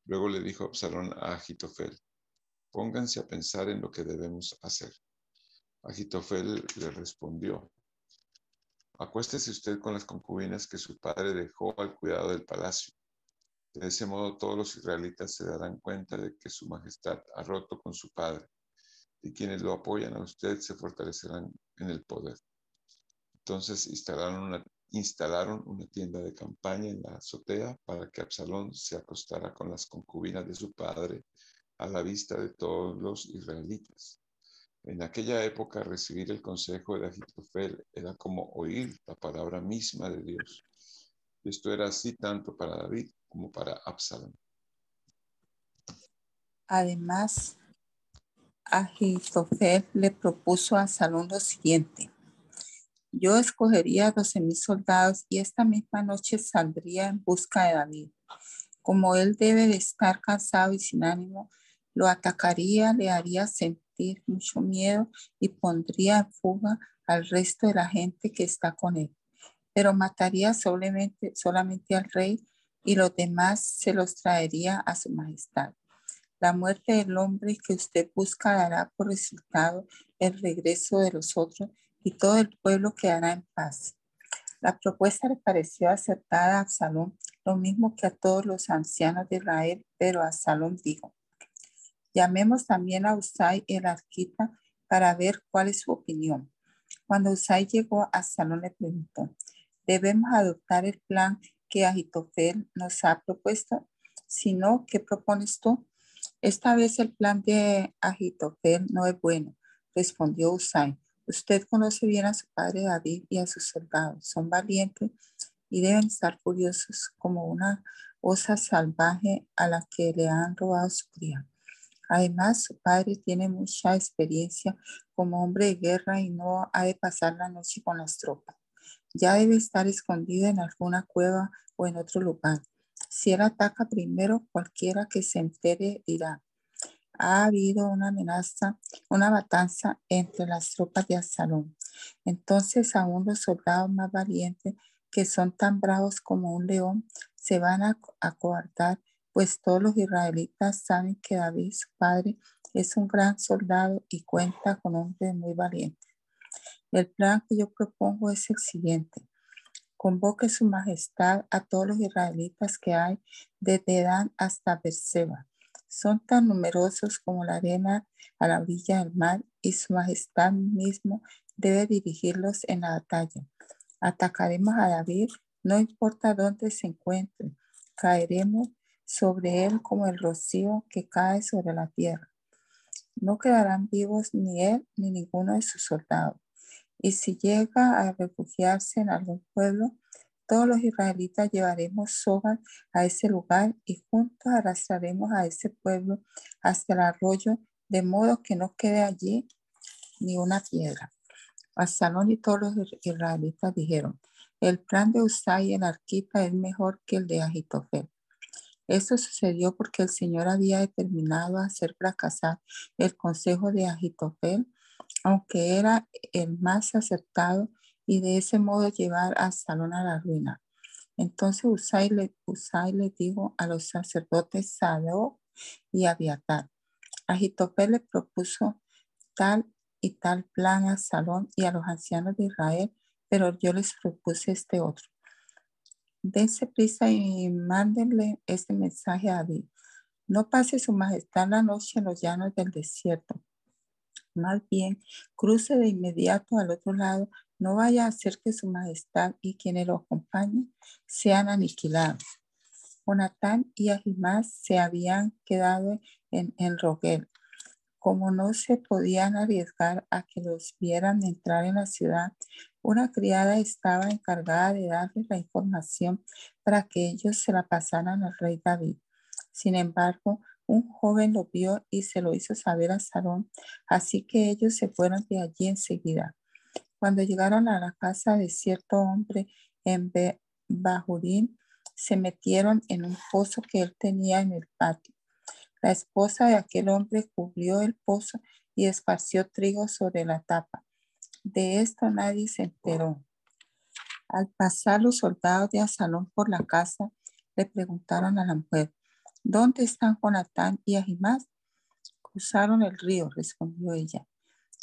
Luego le dijo Absalón a Agitofel, pónganse a pensar en lo que debemos hacer. Agitofel le respondió, acuéstese usted con las concubinas que su padre dejó al cuidado del palacio. De ese modo todos los israelitas se darán cuenta de que su majestad ha roto con su padre y quienes lo apoyan a usted se fortalecerán en el poder. Entonces instalaron una instalaron una tienda de campaña en la azotea para que Absalón se acostara con las concubinas de su padre a la vista de todos los israelitas. En aquella época recibir el consejo de Agitofel era como oír la palabra misma de Dios. Esto era así tanto para David como para Absalón. Además, Agitofel le propuso a Absalón lo siguiente yo escogería doce mil soldados y esta misma noche saldría en busca de David. Como él debe de estar cansado y sin ánimo, lo atacaría, le haría sentir mucho miedo y pondría en fuga al resto de la gente que está con él. Pero mataría solamente, solamente al rey y los demás se los traería a su majestad. La muerte del hombre que usted busca dará por resultado el regreso de los otros y todo el pueblo quedará en paz. La propuesta le pareció acertada a Absalón, lo mismo que a todos los ancianos de Israel, pero Absalón dijo, llamemos también a Usai el arquita para ver cuál es su opinión. Cuando Usai llegó, Absalón le preguntó, ¿debemos adoptar el plan que Agitofel nos ha propuesto? Si no, ¿qué propones tú? Esta vez el plan de Agitofel no es bueno, respondió Usai Usted conoce bien a su padre David y a sus soldados. Son valientes y deben estar furiosos como una osa salvaje a la que le han robado su cría. Además, su padre tiene mucha experiencia como hombre de guerra y no ha de pasar la noche con las tropas. Ya debe estar escondido en alguna cueva o en otro lugar. Si él ataca primero, cualquiera que se entere dirá, ha habido una amenaza, una matanza entre las tropas de Absalón. Entonces aún los soldados más valientes, que son tan bravos como un león, se van a acobardar, pues todos los israelitas saben que David, su padre, es un gran soldado y cuenta con hombres muy valientes. El plan que yo propongo es el siguiente. Convoque su majestad a todos los israelitas que hay desde Dan hasta Berseba son tan numerosos como la arena a la orilla del mar y su majestad mismo debe dirigirlos en la batalla. Atacaremos a David, no importa dónde se encuentre, caeremos sobre él como el rocío que cae sobre la tierra. No quedarán vivos ni él ni ninguno de sus soldados. Y si llega a refugiarse en algún pueblo, todos los israelitas llevaremos sogas a ese lugar y juntos arrastraremos a ese pueblo hasta el arroyo, de modo que no quede allí ni una piedra. Absalón y todos los israelitas dijeron, el plan de Usai el arquita es mejor que el de Agitofel. Esto sucedió porque el Señor había determinado hacer fracasar el consejo de Agitofel, aunque era el más acertado, y de ese modo llevar a Absalón a la ruina. Entonces Usai le, le dijo a los sacerdotes Sadoc y Abiatar, Agitofel le propuso tal y tal plan a Salón y a los ancianos de Israel, pero yo les propuse este otro. Dense prisa y mándenle este mensaje a David. No pase su majestad la noche en los llanos del desierto. Más bien, cruce de inmediato al otro lado. No vaya a hacer que su majestad y quienes lo acompañen sean aniquilados. Jonatán y Ahimás se habían quedado en, en Rogel, como no se podían arriesgar a que los vieran entrar en la ciudad, una criada estaba encargada de darles la información para que ellos se la pasaran al rey David. Sin embargo, un joven lo vio y se lo hizo saber a Sarón, así que ellos se fueron de allí enseguida. Cuando llegaron a la casa de cierto hombre en Bajurín, se metieron en un pozo que él tenía en el patio. La esposa de aquel hombre cubrió el pozo y esparció trigo sobre la tapa. De esto nadie se enteró. Al pasar los soldados de Asalón por la casa, le preguntaron a la mujer, ¿dónde están Jonatán y Ahimás? Cruzaron el río, respondió ella.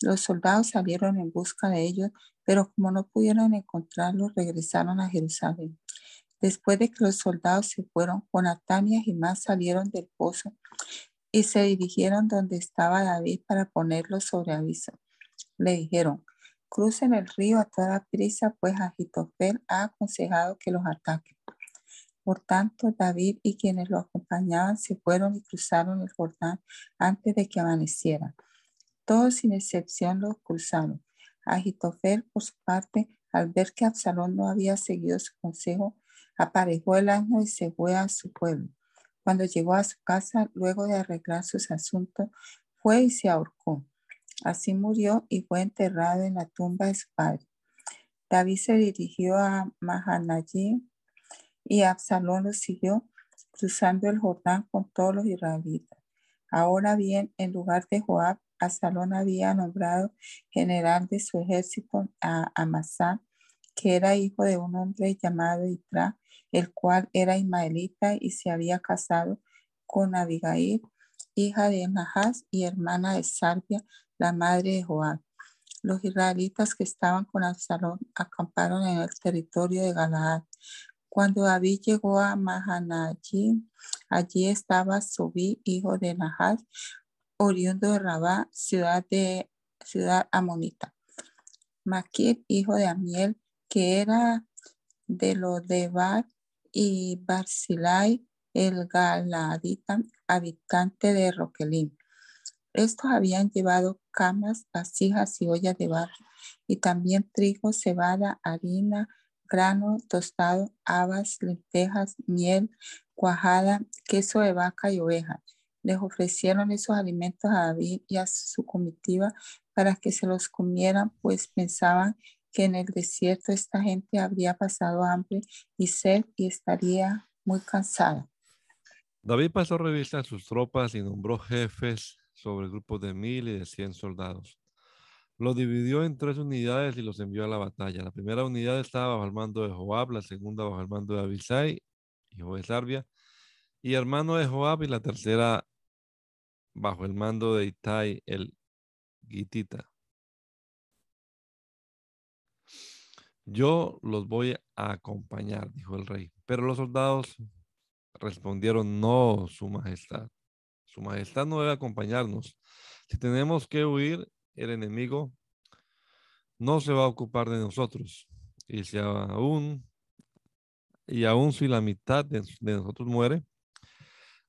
Los soldados salieron en busca de ellos, pero como no pudieron encontrarlos, regresaron a Jerusalén. Después de que los soldados se fueron, Jonatán y Ahimás salieron del pozo y se dirigieron donde estaba David para ponerlo sobre aviso. Le dijeron, crucen el río a toda prisa, pues Agitofel ha aconsejado que los ataquen. Por tanto, David y quienes lo acompañaban se fueron y cruzaron el Jordán antes de que amaneciera. Todos sin excepción lo cruzaron. Agitofel, por su parte, al ver que Absalón no había seguido su consejo, aparejó el asno y se fue a su pueblo. Cuando llegó a su casa, luego de arreglar sus asuntos, fue y se ahorcó. Así murió y fue enterrado en la tumba de su padre. David se dirigió a Mahanayim y Absalón lo siguió, cruzando el Jordán con todos los israelitas. Ahora bien, en lugar de Joab, Absalón había nombrado general de su ejército a Amasá, que era hijo de un hombre llamado Itra, el cual era ismaelita y se había casado con Abigail, hija de Nahas y hermana de Salvia, la madre de Joab. Los israelitas que estaban con Absalón acamparon en el territorio de Galaad. Cuando David llegó a Mahanayim, allí estaba Sobí, hijo de Nahas, oriundo de Rabá, ciudad de ciudad amonita. Maquir, hijo de Amiel, que era de lo de Bar y Barzilai, el galadita, habitante de Roquelim. Estos habían llevado camas, vasijas y ollas de barro, y también trigo, cebada, harina, grano tostado, habas, lentejas, miel, cuajada, queso de vaca y oveja. Les ofrecieron esos alimentos a David y a su comitiva para que se los comieran, pues pensaban que en el desierto esta gente habría pasado hambre y sed y estaría muy cansada. David pasó revista a sus tropas y nombró jefes sobre grupos de mil y de cien soldados. Los dividió en tres unidades y los envió a la batalla. La primera unidad estaba bajo el mando de Joab, la segunda bajo el mando de Abisai, hijo de Sarbia, y hermano de Joab, y la tercera bajo el mando de Itai, el Gitita. Yo los voy a acompañar, dijo el rey. Pero los soldados respondieron, no, su majestad. Su majestad no debe acompañarnos. Si tenemos que huir, el enemigo no se va a ocupar de nosotros. Y si aún, y aún si la mitad de, de nosotros muere,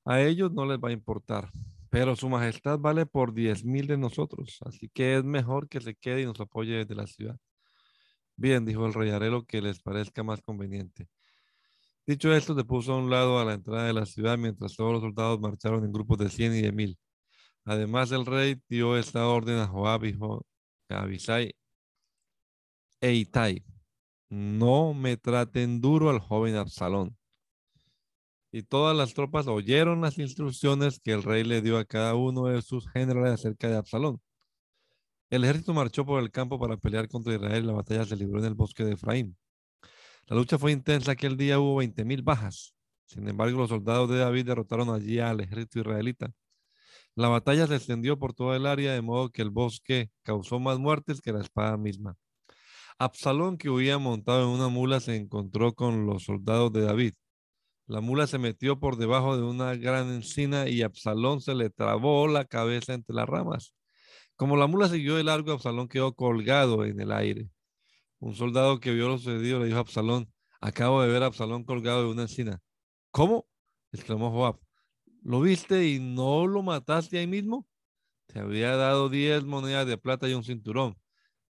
a ellos no les va a importar. Pero su majestad vale por diez mil de nosotros, así que es mejor que se quede y nos apoye desde la ciudad. Bien, dijo el rey, haré lo que les parezca más conveniente. Dicho esto, se puso a un lado a la entrada de la ciudad mientras todos los soldados marcharon en grupos de cien y de mil. Además, el rey dio esta orden a Joab, hijo de Abisai e Itai. No me traten duro al joven Absalón. Y todas las tropas oyeron las instrucciones que el rey le dio a cada uno de sus generales acerca de Absalón. El ejército marchó por el campo para pelear contra Israel la batalla se libró en el bosque de Efraín. La lucha fue intensa, aquel día hubo 20.000 bajas. Sin embargo, los soldados de David derrotaron allí al ejército israelita. La batalla se extendió por toda el área de modo que el bosque causó más muertes que la espada misma. Absalón, que huía montado en una mula, se encontró con los soldados de David. La mula se metió por debajo de una gran encina y Absalón se le trabó la cabeza entre las ramas. Como la mula siguió de largo, Absalón quedó colgado en el aire. Un soldado que vio lo sucedido le dijo a Absalón, acabo de ver a Absalón colgado de una encina. ¿Cómo? exclamó Joab. ¿Lo viste y no lo mataste ahí mismo? Te había dado diez monedas de plata y un cinturón.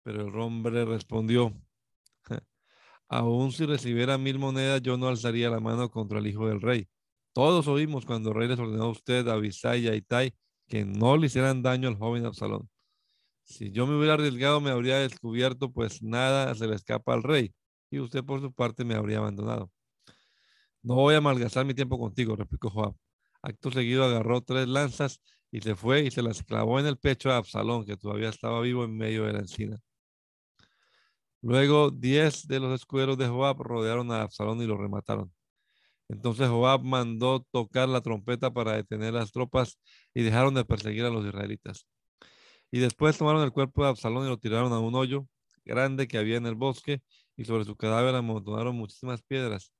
Pero el hombre respondió, aún si recibiera mil monedas, yo no alzaría la mano contra el hijo del rey. Todos oímos cuando el rey les ordenó a usted, a Abisai y a Itai, que no le hicieran daño al joven Absalón. Si yo me hubiera arriesgado, me habría descubierto, pues nada se le escapa al rey, y usted por su parte me habría abandonado. No voy a malgastar mi tiempo contigo, replicó Joab. Acto seguido agarró tres lanzas y se fue y se las clavó en el pecho a Absalón, que todavía estaba vivo en medio de la encina. Luego diez de los escuderos de Joab rodearon a Absalón y lo remataron. Entonces Joab mandó tocar la trompeta para detener las tropas y dejaron de perseguir a los israelitas. Y después tomaron el cuerpo de Absalón y lo tiraron a un hoyo grande que había en el bosque y sobre su cadáver amontonaron muchísimas piedras.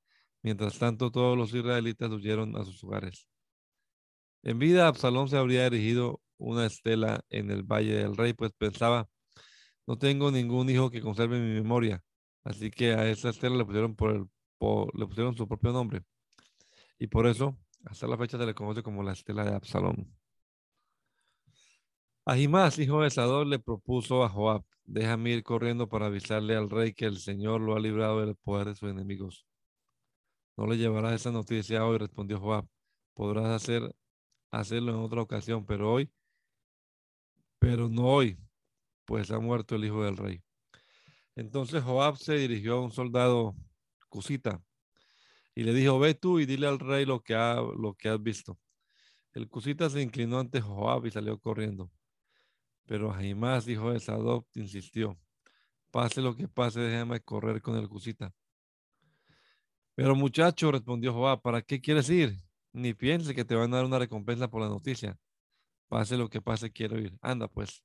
Mientras tanto, todos los israelitas huyeron a sus hogares. En vida, Absalón se habría erigido una estela en el Valle del Rey, pues pensaba, no tengo ningún hijo que conserve mi memoria. Así que a esa estela le pusieron, por el, le pusieron su propio nombre. Y por eso, hasta la fecha se le conoce como la estela de Absalón. Ahimás, hijo de Sador, le propuso a Joab, déjame ir corriendo para avisarle al rey que el Señor lo ha librado del poder de sus enemigos. No le llevarás esa noticia hoy, respondió Joab. Podrás hacer, hacerlo en otra ocasión, pero hoy, pero no hoy, pues ha muerto el hijo del rey. Entonces Joab se dirigió a un soldado cusita y le dijo, ve tú y dile al rey lo que, ha, lo que has visto. El cusita se inclinó ante Joab y salió corriendo. Pero Ahimás, hijo de Sadoc, insistió, pase lo que pase, déjame correr con el cusita. Pero muchacho, respondió Joab, ¿para qué quieres ir? Ni piense que te van a dar una recompensa por la noticia. Pase lo que pase, quiero ir. Anda, pues.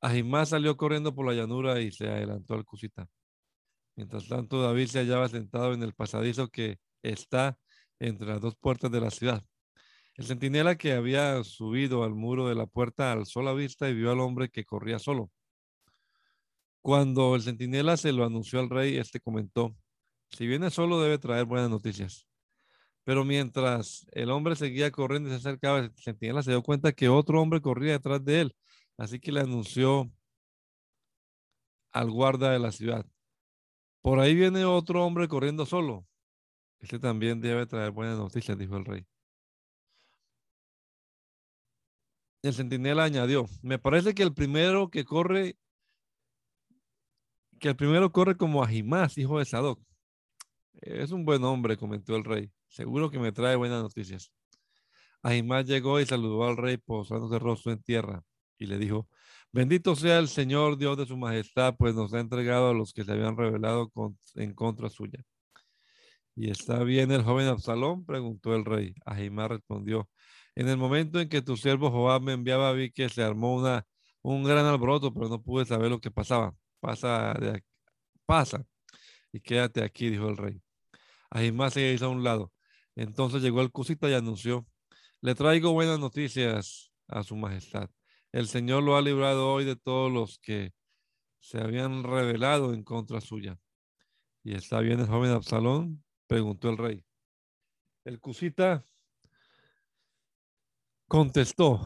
Ahimás salió corriendo por la llanura y se adelantó al Cusita. Mientras tanto, David se hallaba sentado en el pasadizo que está entre las dos puertas de la ciudad. El centinela que había subido al muro de la puerta alzó la vista y vio al hombre que corría solo. Cuando el centinela se lo anunció al rey, este comentó, si viene solo debe traer buenas noticias. Pero mientras el hombre seguía corriendo y se acercaba, el centinela se dio cuenta que otro hombre corría detrás de él Así que le anunció al guarda de la ciudad. Por ahí viene otro hombre corriendo solo. Este también debe traer buenas noticias, dijo el rey. El centinela añadió, me parece que el primero que corre, que el primero corre como Ahimás, hijo de Sadoc. Es un buen hombre, comentó el rey. Seguro que me trae buenas noticias. Ahimás llegó y saludó al rey posándose rostro en tierra y le dijo, bendito sea el Señor Dios de su majestad, pues nos ha entregado a los que se habían revelado en contra suya. ¿Y está bien el joven Absalón? preguntó el rey. Ahimá respondió, en el momento en que tu siervo Joab me enviaba, vi que se armó una, un gran alboroto, pero no pude saber lo que pasaba. Pasa, de pasa y quédate aquí, dijo el rey. Ahimá se hizo a un lado. Entonces llegó el cusita y anunció, le traigo buenas noticias a su majestad. El Señor lo ha librado hoy de todos los que se habían revelado en contra suya. ¿Y está bien el joven Absalón? Preguntó el rey. El cusita Contestó,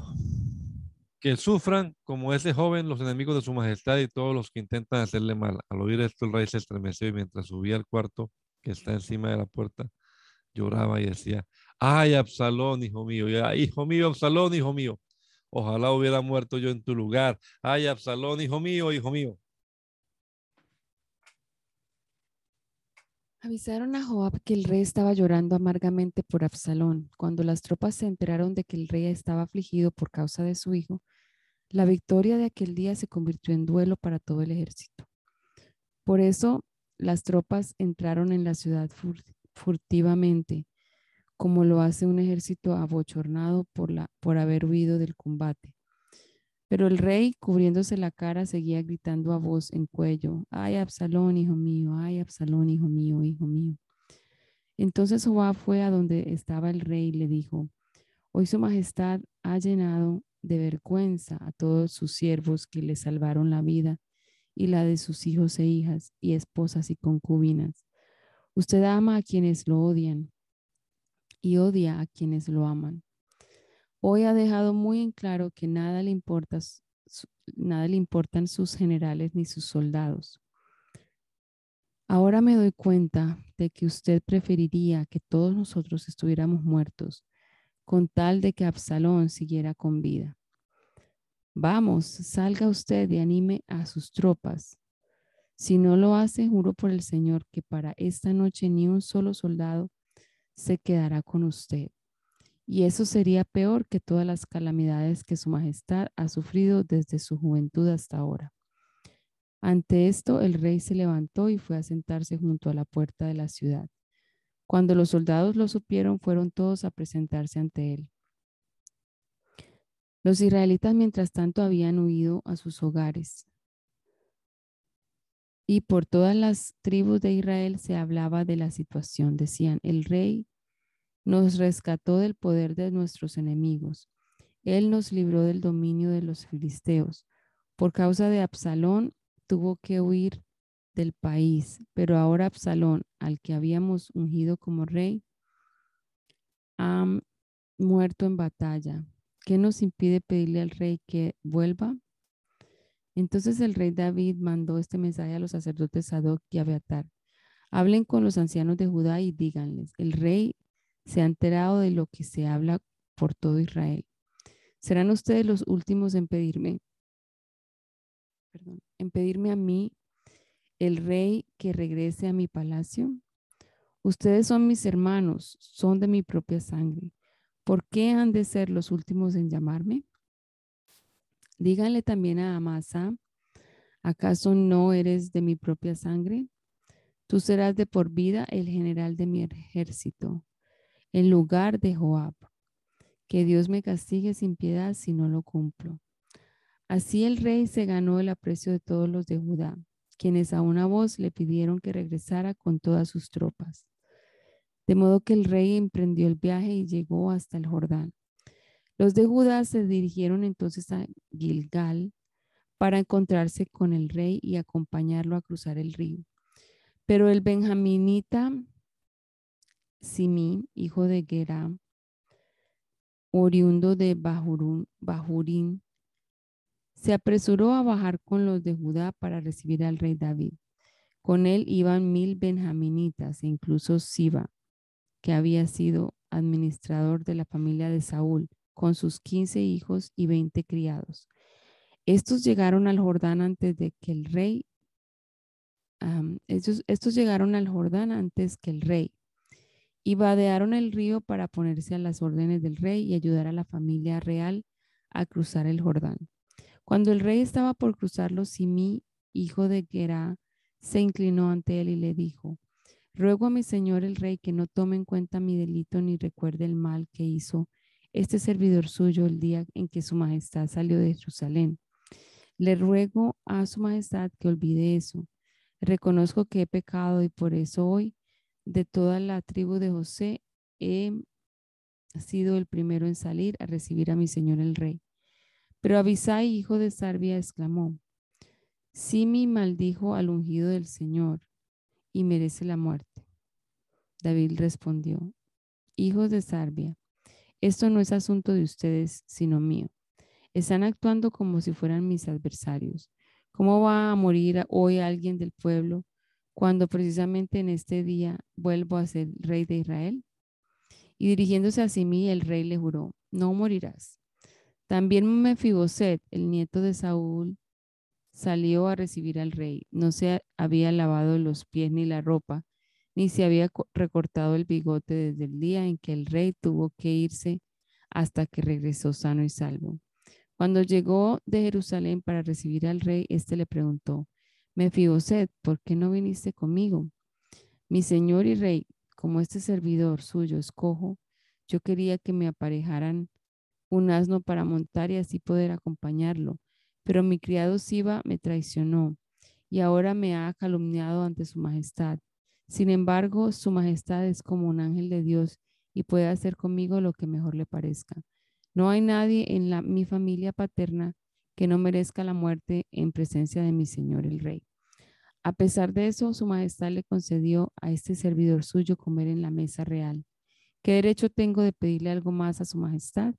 que sufran como ese joven los enemigos de su majestad y todos los que intentan hacerle mal. Al oír esto, el rey se estremeció y mientras subía al cuarto que está encima de la puerta, lloraba y decía, ay, Absalón, hijo mío, hijo mío, Absalón, hijo mío, ojalá hubiera muerto yo en tu lugar. Ay, Absalón, hijo mío, hijo mío. Avisaron a Joab que el rey estaba llorando amargamente por Absalón. Cuando las tropas se enteraron de que el rey estaba afligido por causa de su hijo, la victoria de aquel día se convirtió en duelo para todo el ejército. Por eso las tropas entraron en la ciudad furtivamente, como lo hace un ejército abochornado por, la, por haber huido del combate. Pero el rey, cubriéndose la cara, seguía gritando a voz en cuello, ay Absalón, hijo mío, ay Absalón, hijo mío, hijo mío. Entonces Joab fue a donde estaba el rey y le dijo, hoy su majestad ha llenado de vergüenza a todos sus siervos que le salvaron la vida y la de sus hijos e hijas y esposas y concubinas. Usted ama a quienes lo odian y odia a quienes lo aman. Hoy ha dejado muy en claro que nada le, importa, nada le importan sus generales ni sus soldados. Ahora me doy cuenta de que usted preferiría que todos nosotros estuviéramos muertos con tal de que Absalón siguiera con vida. Vamos, salga usted y anime a sus tropas. Si no lo hace, juro por el Señor que para esta noche ni un solo soldado se quedará con usted y eso sería peor que todas las calamidades que su majestad ha sufrido desde su juventud hasta ahora. Ante esto, el rey se levantó y fue a sentarse junto a la puerta de la ciudad. Cuando los soldados lo supieron, fueron todos a presentarse ante él. Los israelitas, mientras tanto, habían huido a sus hogares. Y por todas las tribus de Israel se hablaba de la situación. Decían, el rey nos rescató del poder de nuestros enemigos. Él nos libró del dominio de los filisteos. Por causa de Absalón tuvo que huir del país, pero ahora Absalón, al que habíamos ungido como rey, ha muerto en batalla. ¿Qué nos impide pedirle al rey que vuelva? Entonces el rey David mandó este mensaje a los sacerdotes Sadoc y Abiatar. Hablen con los ancianos de Judá y díganles, el rey se ha enterado de lo que se habla por todo Israel. ¿Serán ustedes los últimos en pedirme, perdón, en pedirme a mí, el rey, que regrese a mi palacio? Ustedes son mis hermanos, son de mi propia sangre. ¿Por qué han de ser los últimos en llamarme? Díganle también a Amasa, ¿acaso no eres de mi propia sangre? Tú serás de por vida el general de mi ejército en lugar de Joab. Que Dios me castigue sin piedad si no lo cumplo. Así el rey se ganó el aprecio de todos los de Judá, quienes a una voz le pidieron que regresara con todas sus tropas. De modo que el rey emprendió el viaje y llegó hasta el Jordán. Los de Judá se dirigieron entonces a Gilgal para encontrarse con el rey y acompañarlo a cruzar el río. Pero el benjaminita Simi, hijo de Gera, oriundo de Bahurín, se apresuró a bajar con los de Judá para recibir al rey David. Con él iban mil benjaminitas e incluso Siba, que había sido administrador de la familia de Saúl, con sus quince hijos y veinte criados. Estos llegaron al Jordán antes de que el rey, estos llegaron al Jordán antes que el rey, y vadearon el río para ponerse a las órdenes del rey y ayudar a la familia real a cruzar el Jordán. Cuando el rey estaba por cruzarlo, Simí, hijo de Gerá, se inclinó ante él y le dijo, Ruego a mi señor el rey que no tome en cuenta mi delito ni recuerde el mal que hizo este servidor suyo el día en que su majestad salió de Jerusalén. Le ruego a su majestad que olvide eso. Reconozco que he pecado y por eso hoy de toda la tribu de José, he sido el primero en salir a recibir a mi señor el rey. Pero Abisai, hijo de Sarbia, exclamó, Simi maldijo al ungido del Señor y merece la muerte. David respondió, hijos de Sarbia, Esto no es asunto de ustedes, sino mío. Están actuando como si fueran mis adversarios. ¿Cómo va a morir hoy alguien del pueblo cuando precisamente en este día vuelvo a ser rey de Israel? Y dirigiéndose hacia mí, el rey le juró, no morirás. También Mefiboset, el nieto de Saúl, salió a recibir al rey. No se había lavado los pies ni la ropa, ni se había recortado el bigote desde el día en que el rey tuvo que irse hasta que regresó sano y salvo. Cuando llegó de Jerusalén para recibir al rey, éste le preguntó, Mefiboset, ¿por qué no viniste conmigo? Mi señor y rey, como este servidor suyo escojo, yo quería que me aparejaran un asno para montar y así poder acompañarlo. Pero mi criado Siba me traicionó y ahora me ha calumniado ante su majestad. Sin embargo, su majestad es como un ángel de Dios y puede hacer conmigo lo que mejor le parezca. No hay nadie en mi familia paterna que no merezca la muerte en presencia de mi señor el rey. A pesar de eso, su majestad le concedió a este servidor suyo comer en la mesa real. ¿Qué derecho tengo de pedirle algo más a su majestad?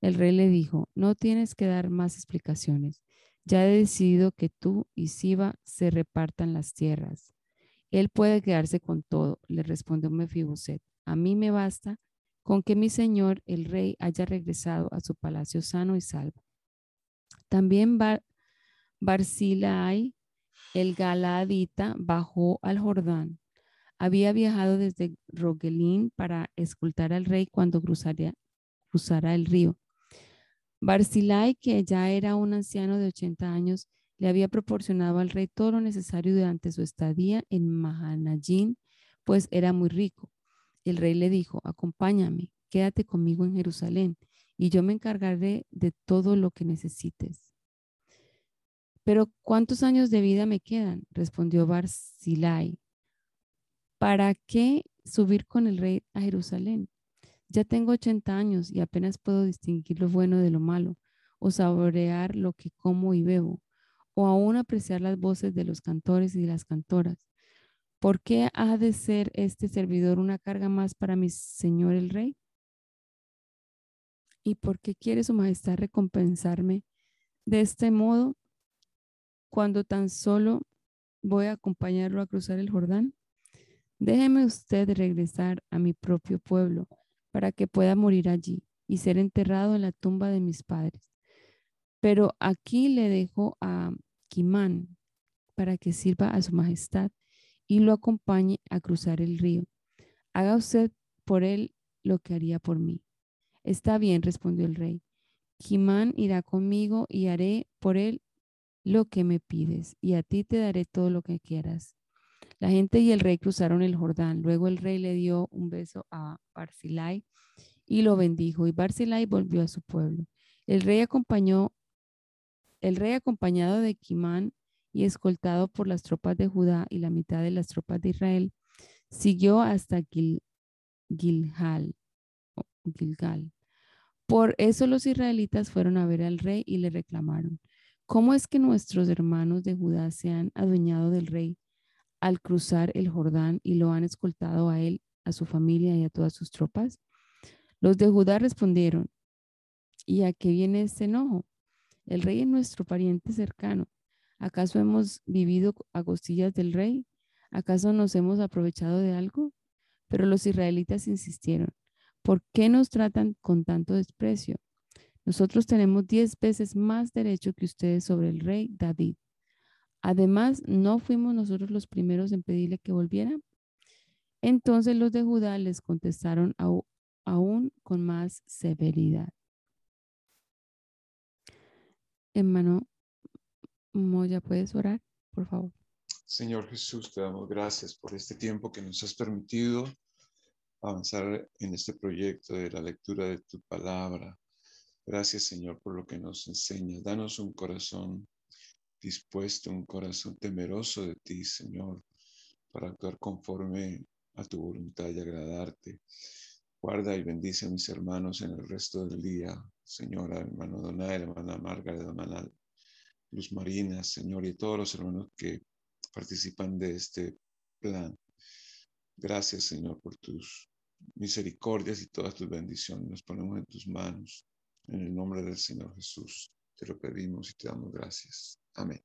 El rey le dijo, no tienes que dar más explicaciones. Ya he decidido que tú y Siba se repartan las tierras. Él puede quedarse con todo, le respondió Mefiboset. A mí me basta con que mi señor, el rey, haya regresado a su palacio sano y salvo. También Bar el galadita, bajó al Jordán. Había viajado desde Rogelín para escultar al rey cuando cruzaría, cruzara el río. Barzilai, que ya era un anciano de 80 años, le había proporcionado al rey todo lo necesario durante su estadía en Mahanayín, pues era muy rico. El rey le dijo, acompáñame, quédate conmigo en Jerusalén, y yo me encargaré de todo lo que necesites. Pero ¿cuántos años de vida me quedan? respondió Barzilai. ¿Para qué subir con el rey a Jerusalén? Ya tengo 80 años y apenas puedo distinguir lo bueno de lo malo, o saborear lo que como y bebo, o aún apreciar las voces de los cantores y las cantoras. ¿Por qué ha de ser este servidor una carga más para mi señor el rey? ¿Y por qué quiere su majestad recompensarme de este modo cuando tan solo voy a acompañarlo a cruzar el Jordán? Déjeme usted regresar a mi propio pueblo para que pueda morir allí y ser enterrado en la tumba de mis padres. Pero aquí le dejo a Kimán para que sirva a su majestad y lo acompañe a cruzar el río. Haga usted por él lo que haría por mí. Está bien, respondió el rey. Kimán irá conmigo y haré por él lo que me pides, y a ti te daré todo lo que quieras. La gente y el rey cruzaron el Jordán. Luego el rey le dio un beso a Barzilai y lo bendijo, y Barzilai volvió a su pueblo. El rey acompañó, el rey acompañado de Kimán y escoltado por las tropas de Judá y la mitad de las tropas de Israel, siguió hasta Gilgal. Por eso los israelitas fueron a ver al rey y le reclamaron, ¿cómo es que nuestros hermanos de Judá se han adueñado del rey al cruzar el Jordán y lo han escoltado a él, a su familia y a todas sus tropas? Los de Judá respondieron, ¿y a qué viene este enojo? El rey es nuestro pariente cercano. ¿Acaso hemos vivido a costillas del rey? ¿Acaso nos hemos aprovechado de algo? Pero los israelitas insistieron, ¿por qué nos tratan con tanto desprecio? Nosotros tenemos diez veces más derecho que ustedes sobre el rey David. Además, ¿no fuimos nosotros los primeros en pedirle que volviera? Entonces los de Judá les contestaron aún con más severidad. Hermano Moya, ¿puedes orar, por favor? Señor Jesús, te damos gracias por este tiempo que nos has permitido avanzar en este proyecto de la lectura de tu palabra. Gracias, Señor, por lo que nos enseñas. Danos un corazón dispuesto, un corazón temeroso de ti, Señor, para actuar conforme a tu voluntad y agradarte. Guarda y bendice a mis hermanos en el resto del día, Señora, hermano Donal, hermana Margaret, hermana Luz Marina, Señor, y todos los hermanos que participan de este plan. Gracias, Señor, por tus misericordias y todas tus bendiciones. Nos ponemos en tus manos. En el nombre del Señor Jesús te lo pedimos y te damos gracias. Amén.